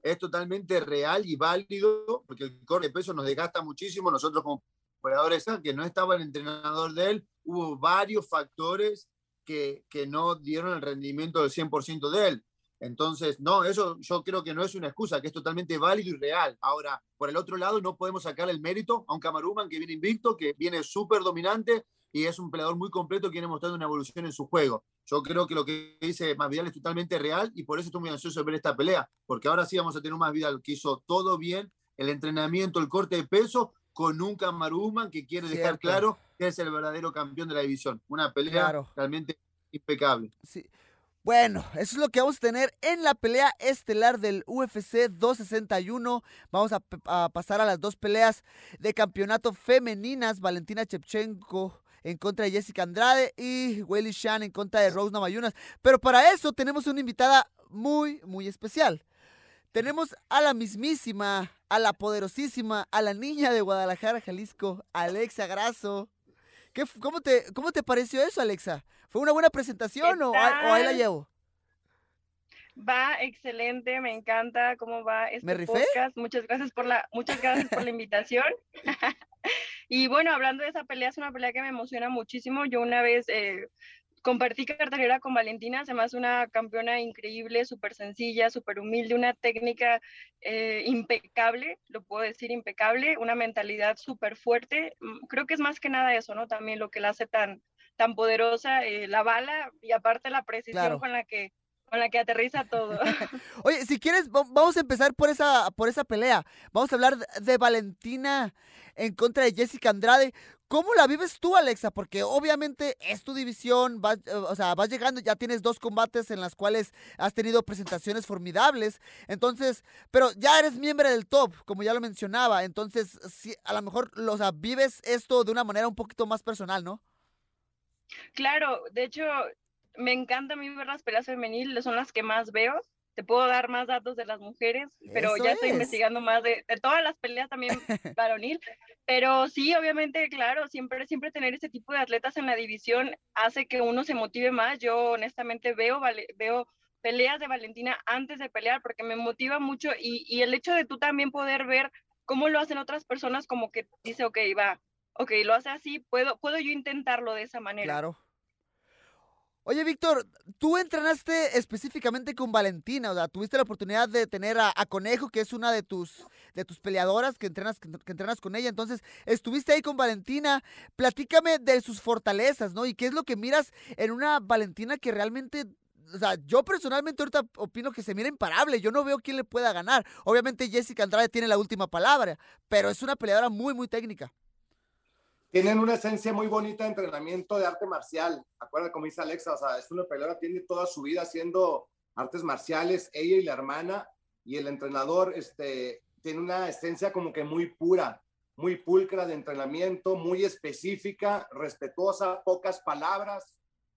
Es totalmente real y válido porque el corte de peso nos desgasta muchísimo. Nosotros como operadores, que no estaba el entrenador de él, hubo varios factores que, que no dieron el rendimiento del 100% de él. Entonces, no, eso yo creo que no es una excusa, que es totalmente válido y real. Ahora, por el otro lado, no podemos sacar el mérito a un Camaruman que viene invicto, que viene súper dominante y es un peleador muy completo que viene mostrando una evolución en su juego. Yo creo que lo que dice Masvidal es totalmente real y por eso estoy muy ansioso de ver esta pelea, porque ahora sí vamos a tener un Masvidal que hizo todo bien, el entrenamiento, el corte de peso, con un Kamaruman que quiere dejar claro que es el verdadero campeón de la división. Una pelea Claro. realmente impecable. Sí. Bueno, eso es lo que vamos a tener en la pelea estelar del UFC 261. Vamos a, pasar a las dos peleas de campeonato femeninas. Valentina Chepchenko en contra de Jessica Andrade y Weili Shan en contra de Rose Namajunas. Pero para eso tenemos una invitada muy, muy especial. Tenemos a la mismísima, a la poderosísima, a la niña de Guadalajara, Jalisco, Alexa Grasso. ¿Qué, cómo, te, ¿Cómo te pareció eso, Alexa? ¿Fue una buena presentación ¿Qué o, ahí- o ahí la llevo? Va excelente, me encanta cómo va este ¿Me rifé? podcast. Muchas gracias por la, muchas gracias por la invitación. y bueno, hablando de esa pelea, es una pelea que me emociona muchísimo. Yo una vez eh, compartí cartelera con Valentina, se me hace una campeona increíble, súper sencilla, súper humilde, una técnica eh, impecable, lo puedo decir impecable, una mentalidad súper fuerte. Mm, Creo que es más que nada eso, ¿no? También lo que la hace tan, tan poderosa, eh, la bala y aparte la precisión Claro. con la que con la que aterriza todo. Oye, si quieres, va- vamos a empezar por esa, por esa pelea. Vamos a hablar de- Valentina en contra de Jessica Andrade. ¿Cómo la vives tú, Alexa? Porque obviamente es tu división, vas, eh, o sea, vas llegando, ya tienes dos combates en las cuales has tenido presentaciones formidables. Entonces, pero ya eres miembro del top, como ya lo mencionaba. Entonces, sí, a lo mejor, o sea, vives esto de una manera un poquito más personal, ¿no? Claro, de hecho, me encanta a mí ver las peleas femeniles, son las que más veo. Te puedo dar más datos de las mujeres, pero Eso ya estoy es. investigando más de, de todas las peleas también varonil. Pero sí, obviamente, claro, siempre, siempre tener ese tipo de atletas en la división hace que uno se motive más. Yo honestamente veo, vale- veo peleas de Valentina antes de pelear porque me motiva mucho y, y el hecho de tú también poder ver cómo lo hacen otras personas como que dice, ok, va, ok, lo hace así, puedo, puedo yo intentarlo de esa manera. Claro. Oye, Víctor, tú entrenaste específicamente con Valentina, o sea, tuviste la oportunidad de tener a, Conejo, que es una de tus, de tus peleadoras que entrenas, que entrenas con ella, entonces estuviste ahí con Valentina, platícame de sus fortalezas, ¿no? Y qué es lo que miras en una Valentina que realmente, o sea, yo personalmente ahorita opino que se mira imparable, yo no veo quién le pueda ganar. Obviamente Jessica Andrade tiene la última palabra, pero es una peleadora muy, muy técnica. Tienen una esencia muy bonita de entrenamiento de arte marcial. Acuerda como dice Alexa, o sea, es una peleadora, tiene toda su vida haciendo artes marciales, ella y la hermana, y el entrenador este, tiene una esencia como que muy pura, muy pulcra de entrenamiento, muy específica, respetuosa, pocas palabras,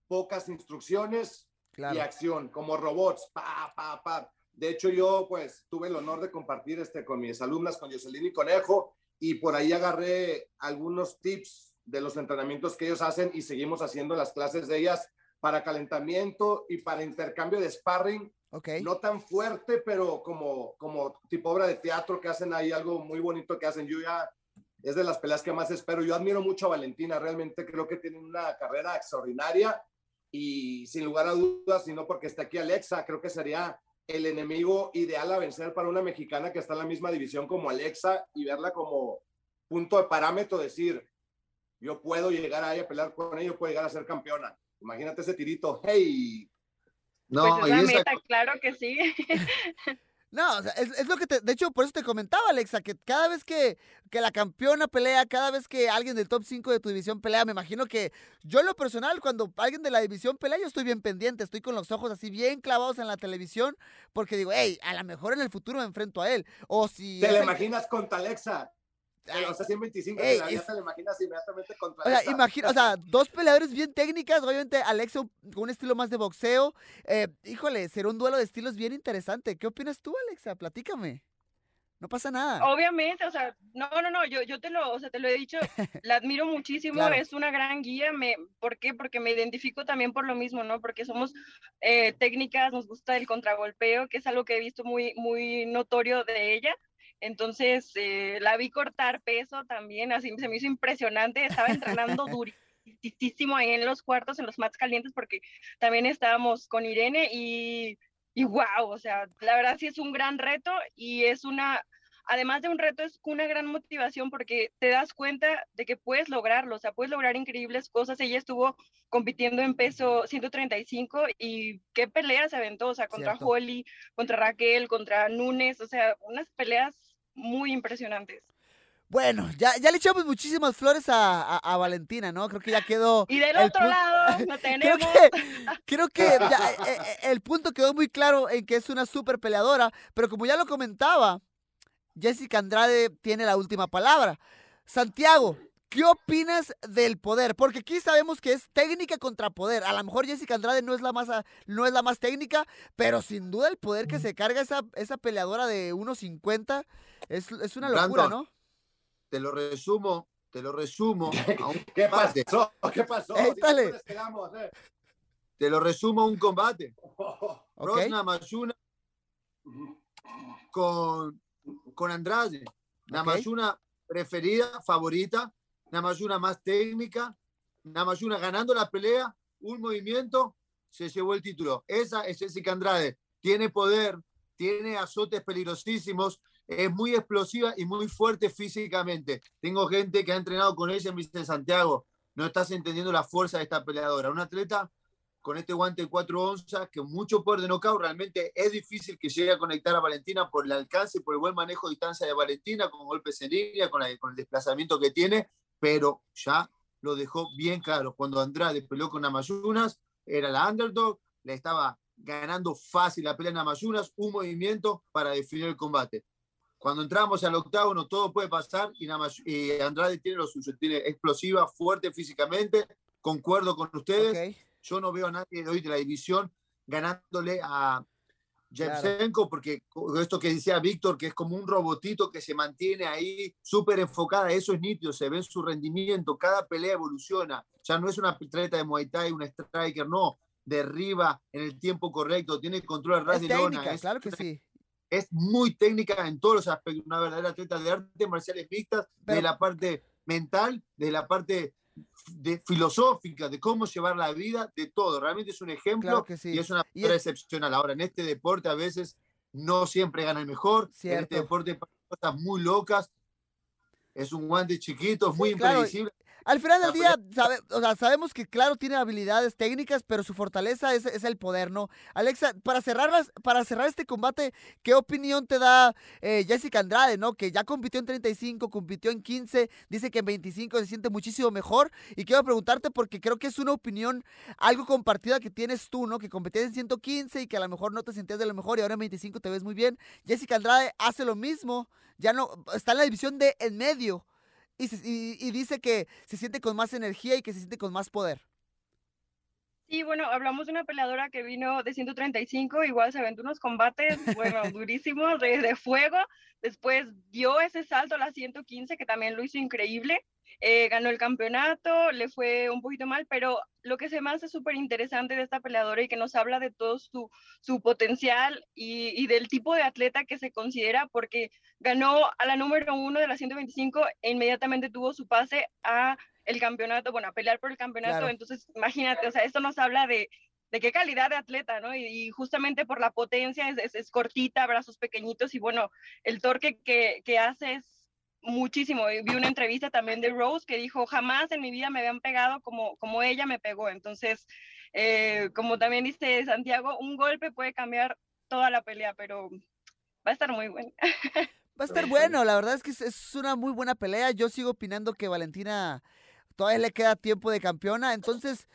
pocas instrucciones y acción, como robots, pa, pa, pa. De hecho, yo pues tuve el honor de compartir este, con mis alumnas, con Jocelyn y Conejo, y por ahí agarré algunos tips de los entrenamientos que ellos hacen y seguimos haciendo las clases de ellas para calentamiento y para intercambio de sparring, Ok. no tan fuerte, pero como, como tipo obra de teatro que hacen ahí, algo muy bonito que hacen. Yo ya es de las peleas que más espero. Yo admiro mucho a Valentina, realmente creo que tiene una carrera extraordinaria y sin lugar a dudas, y no porque esté aquí Alexa, creo que sería el enemigo ideal a vencer para una mexicana que está en la misma división como Alexa y verla como punto de parámetro, decir, yo puedo llegar ahí a pelear con ella, yo puedo llegar a ser campeona. Imagínate ese tirito, hey, No, pues y esa esa- meta, claro que sí. No, o sea, es, es lo que te, de hecho, por eso te comentaba, Alexa, que cada vez que, que la campeona pelea, cada vez que alguien del top 5 de tu división pelea, me imagino que yo en lo personal, cuando alguien de la división pelea, yo estoy bien pendiente, estoy con los ojos así bien clavados en la televisión, porque digo, hey, a lo mejor en el futuro me enfrento a él. O si... Te la imaginas contra Alexa. O sea, 125, ey, la- es- te imaginas inmediatamente contra O sea, imagina, o sea, dos peleadores bien técnicas, obviamente Alexa un- con un estilo más de boxeo. Eh, híjole, será un duelo de estilos bien interesante. ¿Qué opinas tú, Alexa? Platícame. No pasa nada. Obviamente, o sea, no, no, no, yo, yo te lo, o sea, te lo he dicho, la admiro muchísimo, Claro. es una gran guía, me, ¿por qué? Porque me identifico también por lo mismo, ¿no? Porque somos eh, técnicas, nos gusta el contragolpeo, que es algo que he visto muy, muy notorio de ella. Entonces, eh, la vi cortar peso también, así se me hizo impresionante, estaba entrenando durísimo ahí en los cuartos, en los mats calientes, porque también estábamos con Irene y, y wow, o sea, la verdad sí es un gran reto y es una, además de un reto, es una gran motivación porque te das cuenta de que puedes lograrlo, o sea, puedes lograr increíbles cosas. Ella estuvo compitiendo en peso 135 y qué peleas se aventó, o sea, contra Cierto. Holly, contra Raquel, contra Núñez, o sea, unas peleas muy impresionantes. Bueno, ya, ya le echamos muchísimas flores a, a- a Valentina, ¿no? Creo que ya quedó. Y del el otro lado, lo Creo tenemos. que, creo que ya, eh, eh, el punto quedó muy claro en que es una super peleadora, pero como ya lo comentaba, Jessica Andrade tiene la última palabra. Santiago, ¿qué opinas del poder? Porque aquí sabemos que es técnica contra poder. A lo mejor Jessica Andrade no es la más, no es la más técnica, pero sin duda el poder que se carga esa, esa peleadora de 1.50 es, es una locura, Brandon, ¿no? Te lo resumo, te lo resumo a un ¿Qué pasó? ¿Qué pasó? Ey, Si quedamos, eh. Te lo resumo a un combate. Ok. Rosna Mayuna con, con Andrade. Namayuna preferida, favorita. Namayuna más técnica. Namayuna ganando la pelea. Un movimiento, se llevó el título. Esa es Jessica Andrade. Tiene poder, tiene azotes peligrosísimos. Es muy explosiva y muy fuerte físicamente. Tengo gente que ha entrenado con ella en Vicente Santiago. No estás entendiendo la fuerza de esta peleadora. Un atleta con este guante de 4 onzas, que mucho poder de knockout, realmente es difícil que llegue a conectar a Valentina por el alcance, por el buen manejo de distancia de Valentina, con golpes en línea, con el desplazamiento que tiene, pero ya lo dejó bien claro. Cuando Andrade peleó con Namayunas, era la underdog, le estaba ganando fácil la pelea en Namayunas, un movimiento para definir el combate. Cuando entramos al octágono, todo puede pasar y, Andrade tiene lo suyo, tiene explosiva, fuerte físicamente, concuerdo con ustedes. Yo no veo a nadie de hoy de la división ganándole a Yevchenko, porque esto que decía Víctor, que es como un robotito que se mantiene ahí súper enfocada, eso es nítido, se ve su rendimiento, cada pelea evoluciona, ya no es una atleta de Muay Thai, una striker, no, derriba en el tiempo correcto, tiene control al ras Es de lona, es, claro que sí. es muy técnica en todos los aspectos, una verdadera atleta de artes marciales mixtas, Pero- de la parte mental, de la parte de filosófica, de cómo llevar la vida, de todo. Realmente es un ejemplo Claro que sí. y es una Y prueba es- excepcional. Ahora, en este deporte a veces no siempre gana el mejor. En este deporte pasan cosas muy locas. Es un guante chiquito, es muy impredecible. Al final del La día, sabe- o sea, sabemos que claro tiene habilidades técnicas, pero su fortaleza es, es el poder, ¿no? Alexa, para cerrar, las- para cerrar este combate, ¿qué opinión te da eh, Jessica Andrade, ¿no? Que ya compitió en 35, compitió en 15, dice que en 25 se siente muchísimo mejor. Y quiero preguntarte porque creo que es una opinión algo compartida que tienes tú, ¿no? Que competías en 115 y que a lo mejor no te sentías de lo mejor y ahora en 25 te ves muy bien. Jessica Andrade hace lo mismo, ya no, está en la división de en medio y, y- y dice que se siente con más energía y que se siente con más poder. Sí, bueno, hablamos de una peleadora que vino de 135, igual se aventó unos combates, bueno, durísimos, de, de fuego. Después dio ese salto a la 115, que también lo hizo increíble. Eh, ganó el campeonato, le fue un poquito mal, pero lo que se me hace súper interesante de esta peleadora y que nos habla de todo su, su potencial y, y del tipo de atleta que se considera, porque ganó a la número uno de la 125 e inmediatamente tuvo su pase a el campeonato, bueno, a pelear por el campeonato. Claro. Entonces, imagínate, o sea, esto nos habla de, de qué calidad de atleta, ¿no? Y, y justamente por la potencia, es, es, es cortita, brazos pequeñitos y bueno, el torque que, que hace es muchísimo. Vi una entrevista también de Rose que dijo, jamás en mi vida me habían pegado como, como ella me pegó. Entonces, eh, como también dice Santiago, un golpe puede cambiar toda la pelea, pero Va a estar muy bueno. Va a estar bueno, la verdad es que es, una muy buena pelea. Yo sigo opinando que Valentina todavía le queda tiempo de campeona, entonces,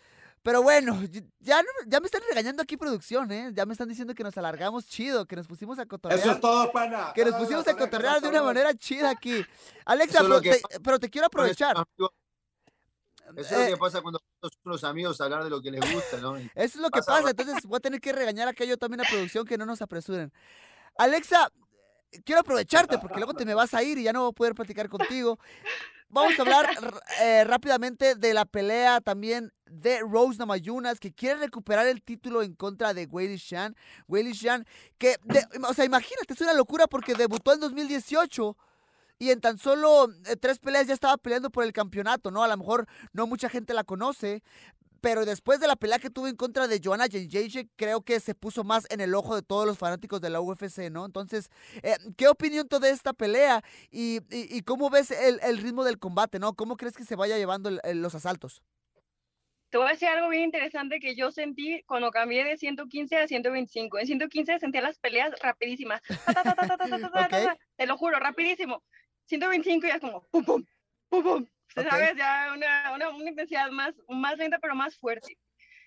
pero bueno, ya, no- ya me están regañando aquí producción, ¿eh? Ya me están diciendo que nos alargamos chido, que nos pusimos a cotorrear. Eso es todo, pana. que nos pusimos a cotorrear de una manera chida aquí. Alexa, pero lo que te, pero te quiero aprovechar. Eso es lo Eh, que pasa cuando unos amigos a hablar de lo que les gusta, ¿no? Eso es lo que Pasa entonces voy a tener que regañar acá yo también a producción que no nos apresuren. Alexa, quiero aprovecharte porque luego te me vas a ir y ya no voy a poder platicar contigo. Vamos a hablar eh, rápidamente de la pelea también de Rose Namayunas, que quiere recuperar el título en contra de Weili Shan. Shan, que, o sea, imagínate, es una locura porque debutó en 2018 y en tan solo eh, tres peleas ya estaba peleando por el campeonato, ¿no? A lo mejor no mucha gente la conoce, pero después de la pelea que tuvo en contra de Joanna Jędrzejczyk, creo que se puso más en el ojo de todos los fanáticos de la UFC, ¿no? Entonces, eh, ¿qué opinión toda esta pelea y, cómo ves el, ritmo del combate, ¿no? ¿Cómo crees que se vaya llevando los asaltos? Te voy a decir algo bien interesante que yo sentí cuando cambié de 115 a 125. En 115 sentía las peleas rapidísimas. Te lo juro, rapidísimo. 125 ya es como pum, pum, pum, pum, Ok. ¿Sabes? Ya una, una, una intensidad más, más lenta, pero más fuerte.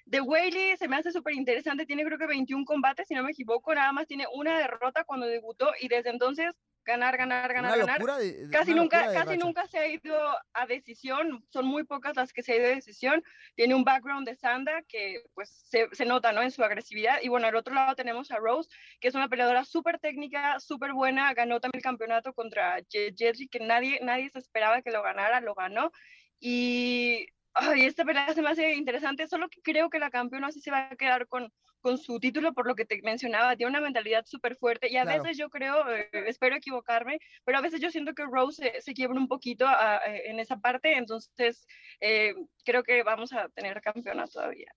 De Whaley se me hace súper interesante. Tiene creo que 21 combates, si no me equivoco. Nada más tiene una derrota cuando debutó y desde entonces ganar, ganar, ganar, Una ganar de, casi nunca, casi racha. nunca se ha ido a decisión, son muy pocas las que se ha ido a decisión. Tiene un background de Sanda que pues se, se nota ¿no? en su agresividad. Y bueno, al otro lado tenemos a Rose, que es una peleadora súper técnica, súper buena, ganó también el campeonato contra Je- Jedrzej, que nadie, nadie se esperaba que lo ganara, lo ganó. Y ay, esta pelea se me hace interesante, solo que creo que la campeona sí se va a quedar con, con su título por lo que te mencionaba, tiene una mentalidad súper fuerte y a Claro. veces yo creo, eh, espero equivocarme, pero a veces yo siento que Rose se, se quiebra un poquito a- eh, en esa parte, entonces eh, creo que vamos a tener campeona todavía.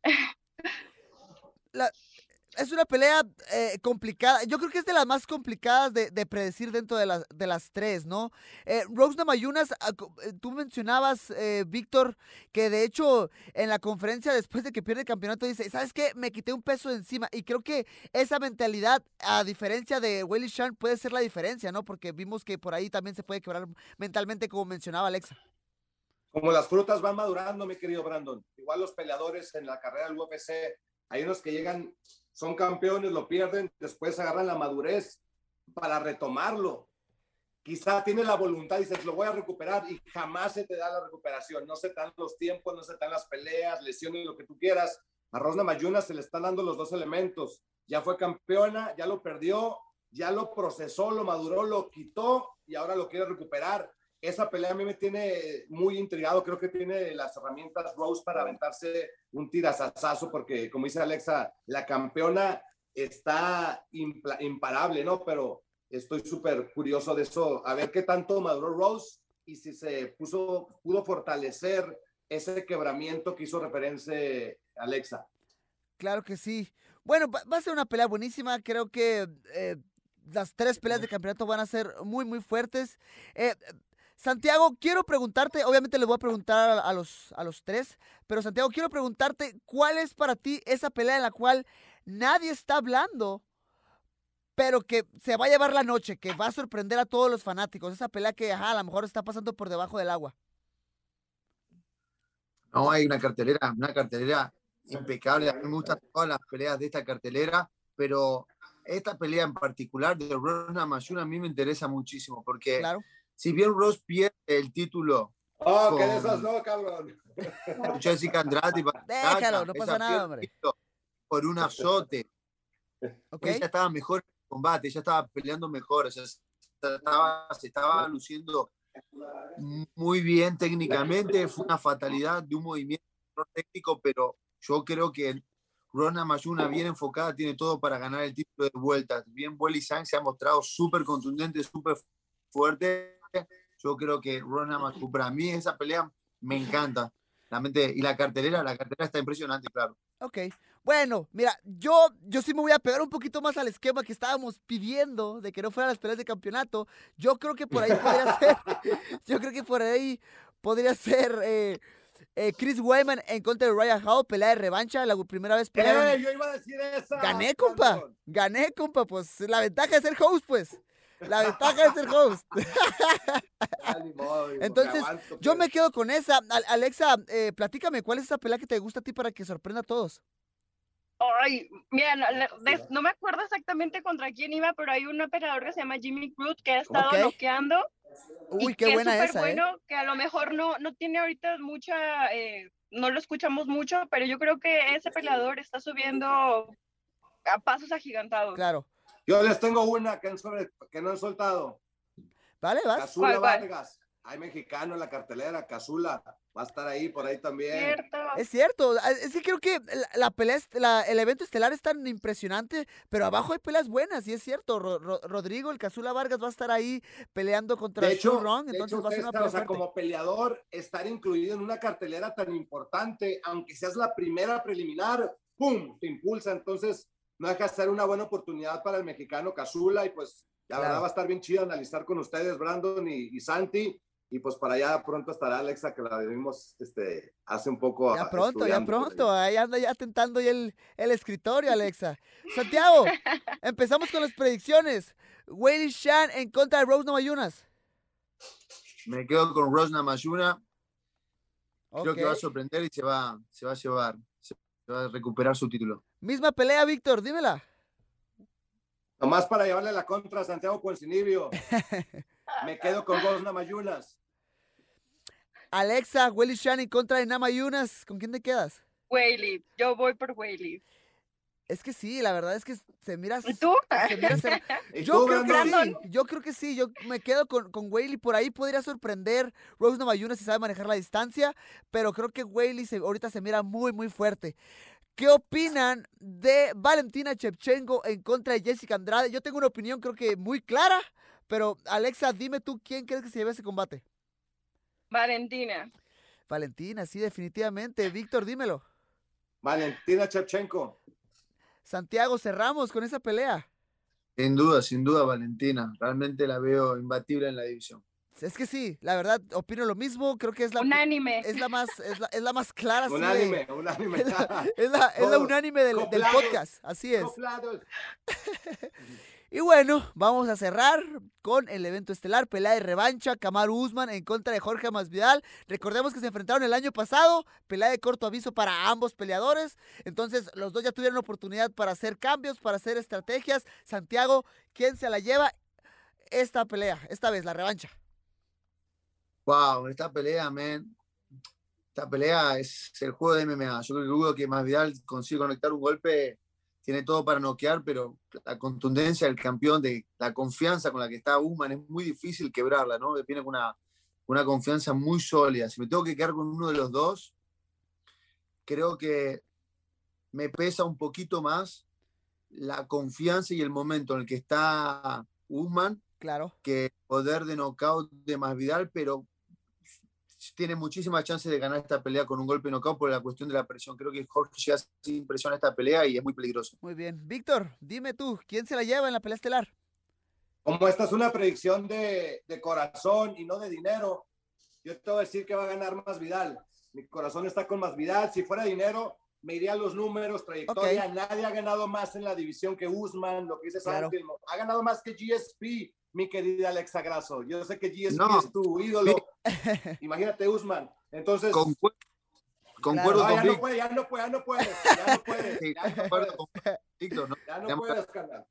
Es una pelea eh, complicada. Yo creo que es de las más complicadas de, de predecir dentro de las, de las tres, ¿no? Eh, Rose Namayunas, ah, eh, tú mencionabas, eh, Víctor, que de hecho en la conferencia después de que pierde el campeonato dice, ¿sabes qué? Me quité un peso encima. Y creo que esa mentalidad, a diferencia de Willie Shan, puede ser la diferencia, ¿no? Porque vimos que por ahí también se puede quebrar mentalmente, como mencionaba Alexa. Como las frutas van madurando, mi querido Brandon. Igual los peleadores en la carrera del UFC, hay unos que llegan, son campeones, lo pierden, después agarran la madurez para retomarlo. Quizá tiene la voluntad y dices, lo voy a recuperar y jamás se te da la recuperación. No se dan los tiempos, no se dan las peleas, lesiones, lo que tú quieras. A Rosna Mayuna se le están dando los dos elementos. Ya fue campeona, ya lo perdió, ya lo procesó, lo maduró, lo quitó y ahora lo quiere recuperar esa pelea a mí me tiene muy intrigado. Creo que tiene las herramientas Rose para aventarse un tirazazazo, porque como dice Alexa, la campeona está imparable, ¿no? Pero estoy súper curioso de eso, a ver qué tanto maduró Rose y si se puso, pudo fortalecer ese quebramiento que hizo referencia Alexa. Claro que sí. Bueno, va a ser una pelea buenísima. Creo que eh, las tres peleas de campeonato van a ser muy, muy fuertes. Eh, Santiago, quiero preguntarte, obviamente les voy a preguntar a, a los, a los tres, pero Santiago, quiero preguntarte, ¿cuál es para ti esa pelea en la cual nadie está hablando, pero que se va a llevar la noche, que va a sorprender a todos los fanáticos? Esa pelea que, ajá, a lo mejor está pasando por debajo del agua. No, hay una cartelera, una cartelera impecable. A mí me gustan todas las peleas de esta cartelera, pero esta pelea en particular de Rosna Mayuna a mí me interesa muchísimo, porque Claro. Si bien Rose pierde el título Oh, que de Con- esas no, cabrón. con Jessica Andrade, Déjalo, no pasa nada, hombre. por un azote. ¿Ok? Ella estaba mejor en el combate, ella estaba peleando mejor, o sea, se estaba, se estaba luciendo muy bien técnicamente. Fue una fatalidad de un movimiento técnico, pero yo creo que Rona Mayuna, bien enfocada, tiene todo para ganar el título de vueltas. Bien, Welly Sang se ha mostrado súper contundente, súper fuerte. Yo creo que Rona Mayuna, para mí esa pelea me encanta. La mente, y la cartelera, la cartelera está impresionante, claro. Ok. Bueno, mira, yo, yo sí me voy a pegar un poquito más al esquema que estábamos pidiendo de que no fueran las peleas de campeonato. Yo creo que por ahí podría ser. Yo creo que por ahí podría ser. eh, Eh, Chris Weidman en contra de Ryan Hall, pelea de revancha, la primera vez pelearon. ¡Eh! Yo iba a decir esa. Gané, compa. Gané, compa. Pues la ventaja de ser host, pues. La ventaja de ser host. Entonces, Yo me quedo con esa. Al- Alexa, eh, platícame, ¿cuál es esa pelea que te gusta a ti para que sorprenda a todos? Ay, mira, no, me acuerdo exactamente contra quién iba, pero hay un operador que se llama Jimmy Cruz que ha estado y Uy, qué que buena es esa, ¿eh? bueno, que a lo mejor no, no tiene ahorita mucha, eh, no lo escuchamos mucho, pero yo creo que ese peleador está subiendo a pasos agigantados. Claro. Yo les tengo una que, han sobre- que no han soltado. ¿Vale, vas? Casula ¿Cuál, cuál? Vargas. Hay mexicano en la cartelera. Casula va a estar ahí, por ahí también. Cierto. Es cierto, a- es que creo que la, la pelea, la- el evento estelar es tan impresionante, pero abajo hay peleas buenas, y es cierto, Ro- Ro- Rodrigo, el Casula Vargas va a estar ahí peleando contra De hecho, de entonces hecho, va a ser una pelea o sea, fuerte. como peleador, estar incluido en una cartelera tan importante, aunque seas la primera preliminar, ¡pum! te impulsa. Entonces, no deja de ser una buena oportunidad para el mexicano Casula y pues la Claro. verdad va a estar bien chido analizar con ustedes, Brandon y, y Santi. Y pues para allá pronto estará Alexa, que la vimos este, hace un poco. Ya pronto, ya pronto, ahí anda ya tentando ya el, el escritorio, Alexa. Santiago, empezamos con las predicciones. Wei Shan en contra de Rose Namayunas. Me quedo con Rosna Mayuna. Creo que va a sorprender y se va, se va a llevar, se va a recuperar su título. Misma pelea, Víctor, dímela. Nomás para llevarle la contra a Santiago Poncinibio. Me quedo con Rosna Mayunas. Alexa, Willy Shan en contra de Namayunas. ¿Con quién te quedas? Whaley, yo voy por Whaley. Es que sí, la verdad es que se mira. ¿Y tú? Se mira ser- ¿Y Yo tú, creo que sí, yo creo que sí, yo me quedo con, con Whaley, por ahí podría sorprender Rose Namayunas si sabe manejar la distancia, pero creo que Whaley se- ahorita se mira muy, muy fuerte. ¿Qué opinan de Valentina Chepchenko en contra de Jessica Andrade? Yo tengo una opinión creo que muy clara, pero Alexa, dime tú quién crees que se lleve ese combate. Valentina. Valentina, sí, definitivamente. Víctor, dímelo. Valentina Chevchenko. Santiago, cerramos con esa pelea. Sin duda, sin duda, Valentina. Realmente la veo imbatible en la división. Es que sí, la verdad, opino lo mismo, creo que es la, Unánime. es la más, es la, es la más clara. sí, Unánime, unánime. Es la, es la- es la unánime del, podcast, así es. Coplados. Y bueno, vamos a cerrar con el evento estelar, pelea de revancha, Kamaru Usman en contra de Jorge Masvidal. Recordemos que se enfrentaron el año pasado, pelea de corto aviso para ambos peleadores. Entonces, los dos ya tuvieron oportunidad para hacer cambios, para hacer estrategias. Santiago, ¿quién se la lleva esta pelea, esta vez, la revancha? Wow, esta pelea, man. Esta pelea es el juego de MMA. Yo creo que dudo que Masvidal consigue conectar un golpe, tiene todo para noquear, pero la contundencia del campeón, de la confianza con la que está Usman, es muy difícil quebrarla, ¿no? Viene con una, una confianza muy sólida. Si me tengo que quedar con uno de los dos, creo que me pesa un poquito más la confianza y el momento en el que está Usman Claro. que el poder de knockout de Masvidal, pero tiene muchísimas chances de ganar esta pelea con un golpe knockout por la cuestión de la presión. Creo que Jorge llega sin presión a esta pelea y es muy peligroso. Muy bien. Víctor, dime tú, ¿quién se la lleva en la pelea estelar? Como esta es una predicción de, de corazón y no de dinero, yo te voy a decir que va a ganar más Vidal. Mi corazón está con más Vidal. Si fuera dinero, me iría a los números, trayectoria. Nadie ha ganado más en la división que Usman, lo que dice Claro. Ha ganado más que GSP, mi querida Alexa Grasso. Yo sé que GSP No. es tu ídolo. Imagínate Usman. Entonces, Concuerdo, concuerdo con ya no puede, ya no puede, ya no puede, ya no puede, Sí, ya no concuerdo puede, con Víctor, ¿no? ya no puedes, carnal.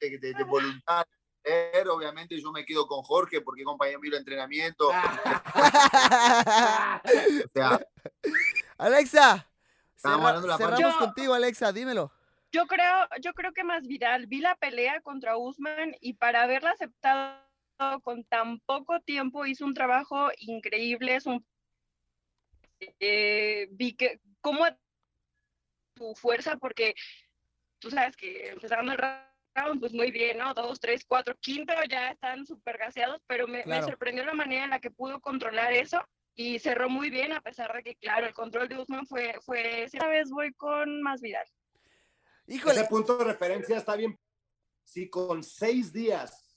de, de- de voluntad. pero Obviamente yo me quedo con Jorge porque compañero mío de entrenamiento. O sea, Alexa, cerra- hablando de la parte- cerramos Yo- contigo, Alexa, dímelo. Yo creo, yo creo que más Vidal, vi la pelea contra Usman y para haberla aceptado con tan poco tiempo hizo un trabajo increíble, es un eh, vi que cómo tu fuerza, porque tú sabes que empezando el round, pues muy bien, ¿no? Dos, tres, cuatro, quinto ya están súper gaseados, pero me, me Claro. sorprendió la manera en la que pudo controlar eso y cerró muy bien, a pesar de que, claro, el control de Usman fue, fue esta vez voy con más Vidal. Híjole, Ese punto de referencia está bien. Si con seis días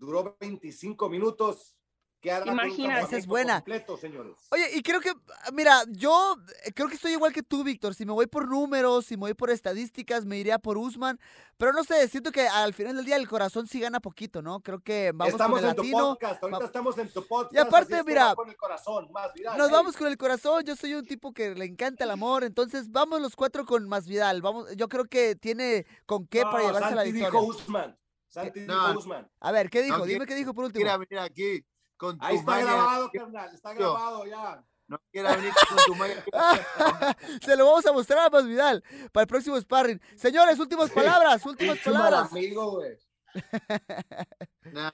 duró 25 minutos, ¿Qué hará con un Imagínate. campamento Esa es buena. completo, señores? Oye, y creo que, mira, yo eh, creo que estoy igual que tú, Víctor. Si me voy por números, si me voy por estadísticas, me iría por Usman. Pero no sé, siento que al final del día el corazón sí gana poquito, ¿no? Creo que vamos estamos con el en tu podcast, ahorita va- estamos en tu podcast. Y aparte, mira, con el corazón, más Vidal, Nos hey. vamos con el corazón. Yo soy un tipo que le encanta el amor. Entonces, vamos los cuatro con más Vidal. Vamos, yo creo que tiene con qué No, para llevarse la Santi victoria. dijo Usman. Santi No. Usman. A ver, ¿qué dijo? No, Dime qué dijo por último. Quiera venir aquí con tu Ahí está grabado, carnal. Está grabado ya. No quiera venir con tu maña- Se lo vamos a mostrar a Más Vidal para el próximo sparring. Señores, últimas palabras, últimas palabras. amigo, güey. Nah.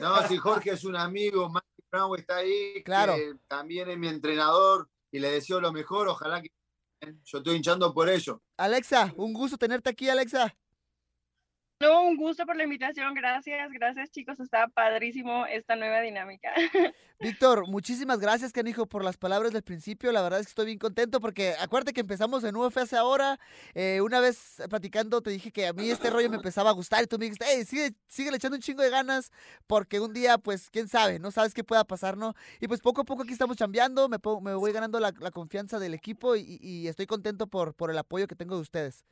No, si Jorge es un amigo, Mike Brown está ahí, Claro. que también es mi entrenador y le deseo lo mejor, ojalá que yo estoy hinchando por ello. Alexa, un gusto tenerte aquí, Alexa. No, un gusto por la invitación, gracias, gracias chicos, está padrísimo esta nueva dinámica. Víctor, muchísimas gracias, canijo, por las palabras del principio. La verdad es que estoy bien contento porque acuérdate que empezamos en UF hace ahora. Eh, una vez platicando te dije que a mí este rollo me empezaba a gustar y tú me dijiste, hey, sigue, sigue echando un chingo de ganas porque un día, pues, quién sabe, no sabes qué pueda pasar, ¿no? Y pues poco a poco aquí estamos chambeando, me, me voy ganando la, la confianza del equipo y- y estoy contento por, por el apoyo que tengo de ustedes.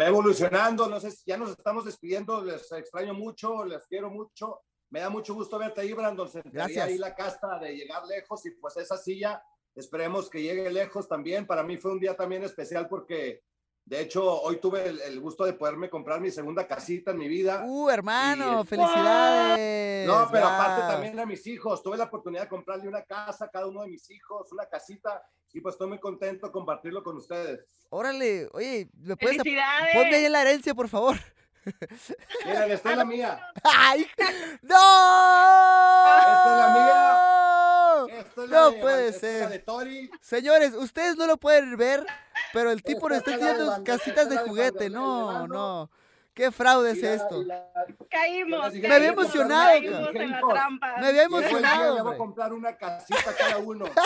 Va evolucionando, no sé, ya nos estamos despidiendo, les extraño mucho, les quiero mucho. Me da mucho gusto verte ahí, Brandon. Gracias. ahí la casta de llegar lejos y pues esa silla, esperemos que llegue lejos también. Para mí fue un día también especial porque, de hecho, hoy tuve el, el gusto de poderme comprar mi segunda casita en mi vida. Uh, hermano, Y- felicidades. No, pero aparte también a mis hijos. Tuve la oportunidad de comprarle una casa a cada uno de mis hijos, una casita, y pues estoy muy contento de compartirlo con ustedes. Órale, oye, ¿me puedes ¡Felicidades! Ponme ahí en la herencia, por favor. Miren, esta es la mía. ¡Ay! ¡No! Esta es la Esta es la No de- puede esta es la ser. de Tori. Señores, ustedes no lo pueden ver, pero el tipo nos Esta está es la de enseñando Vander- casitas de juguete. No, no. ¿Qué fraude es esto? Caímos, Me había emocionado, caímos cara. en la Hijos, trampa. Me había emocionado, Le voy a comprar una casita cada uno.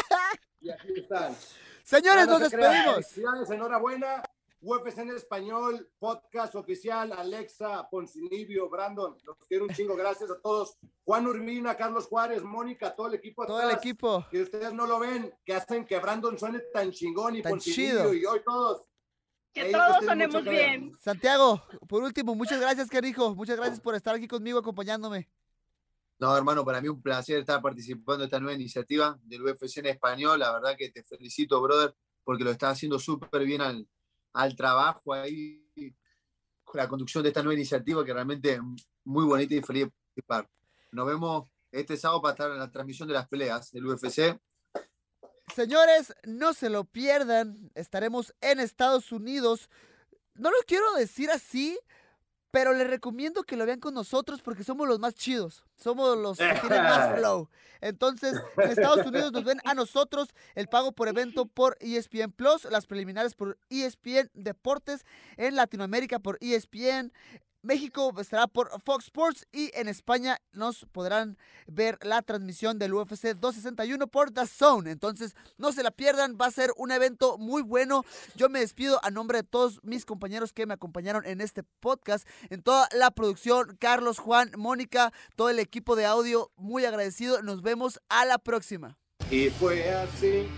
Y aquí están. Señores, no nos despedimos. Enhorabuena. UFC en español, podcast oficial, Alexa, Poncinibio, Brandon, los quiero un chingo, gracias a todos. Juan Urbina, Carlos Juárez, Mónica, todo el equipo. Todo el atrás, equipo. Que ustedes no lo ven, que hacen que Brandon suene tan chingón y Tan Poncinibio chido. y hoy todos. Que Ahí todos sonemos bien. Santiago, por último, muchas gracias, carijo. Muchas gracias por estar aquí conmigo, acompañándome. No, hermano, para mí un placer estar participando en esta nueva iniciativa del UFC en español. La verdad que te felicito, brother, porque lo estás haciendo súper bien al, al trabajo ahí, con la conducción de esta nueva iniciativa, que realmente es muy bonita y feliz de participar. Nos vemos este sábado para estar en la transmisión de las peleas del UFC. Señores, no se lo pierdan. Estaremos en Estados Unidos. No lo quiero decir así, pero les recomiendo que lo vean con nosotros porque somos los más chidos. Somos los que tienen más flow. Entonces, en Estados Unidos nos ven a nosotros el pago por evento por ESPN Plus, las preliminares por ESPN Deportes, en Latinoamérica por ESPN. México estará por Fox Sports y en España nos podrán ver la transmisión del UFC 261 por The Zone. Entonces, no se la pierdan, va a ser un evento muy bueno. Yo me despido a nombre de todos mis compañeros que me acompañaron en este podcast, en toda la producción, Carlos, Juan, Mónica, todo el equipo de audio, muy agradecido. Nos vemos a la próxima. Y fue así.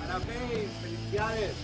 Parabéns, felicidades.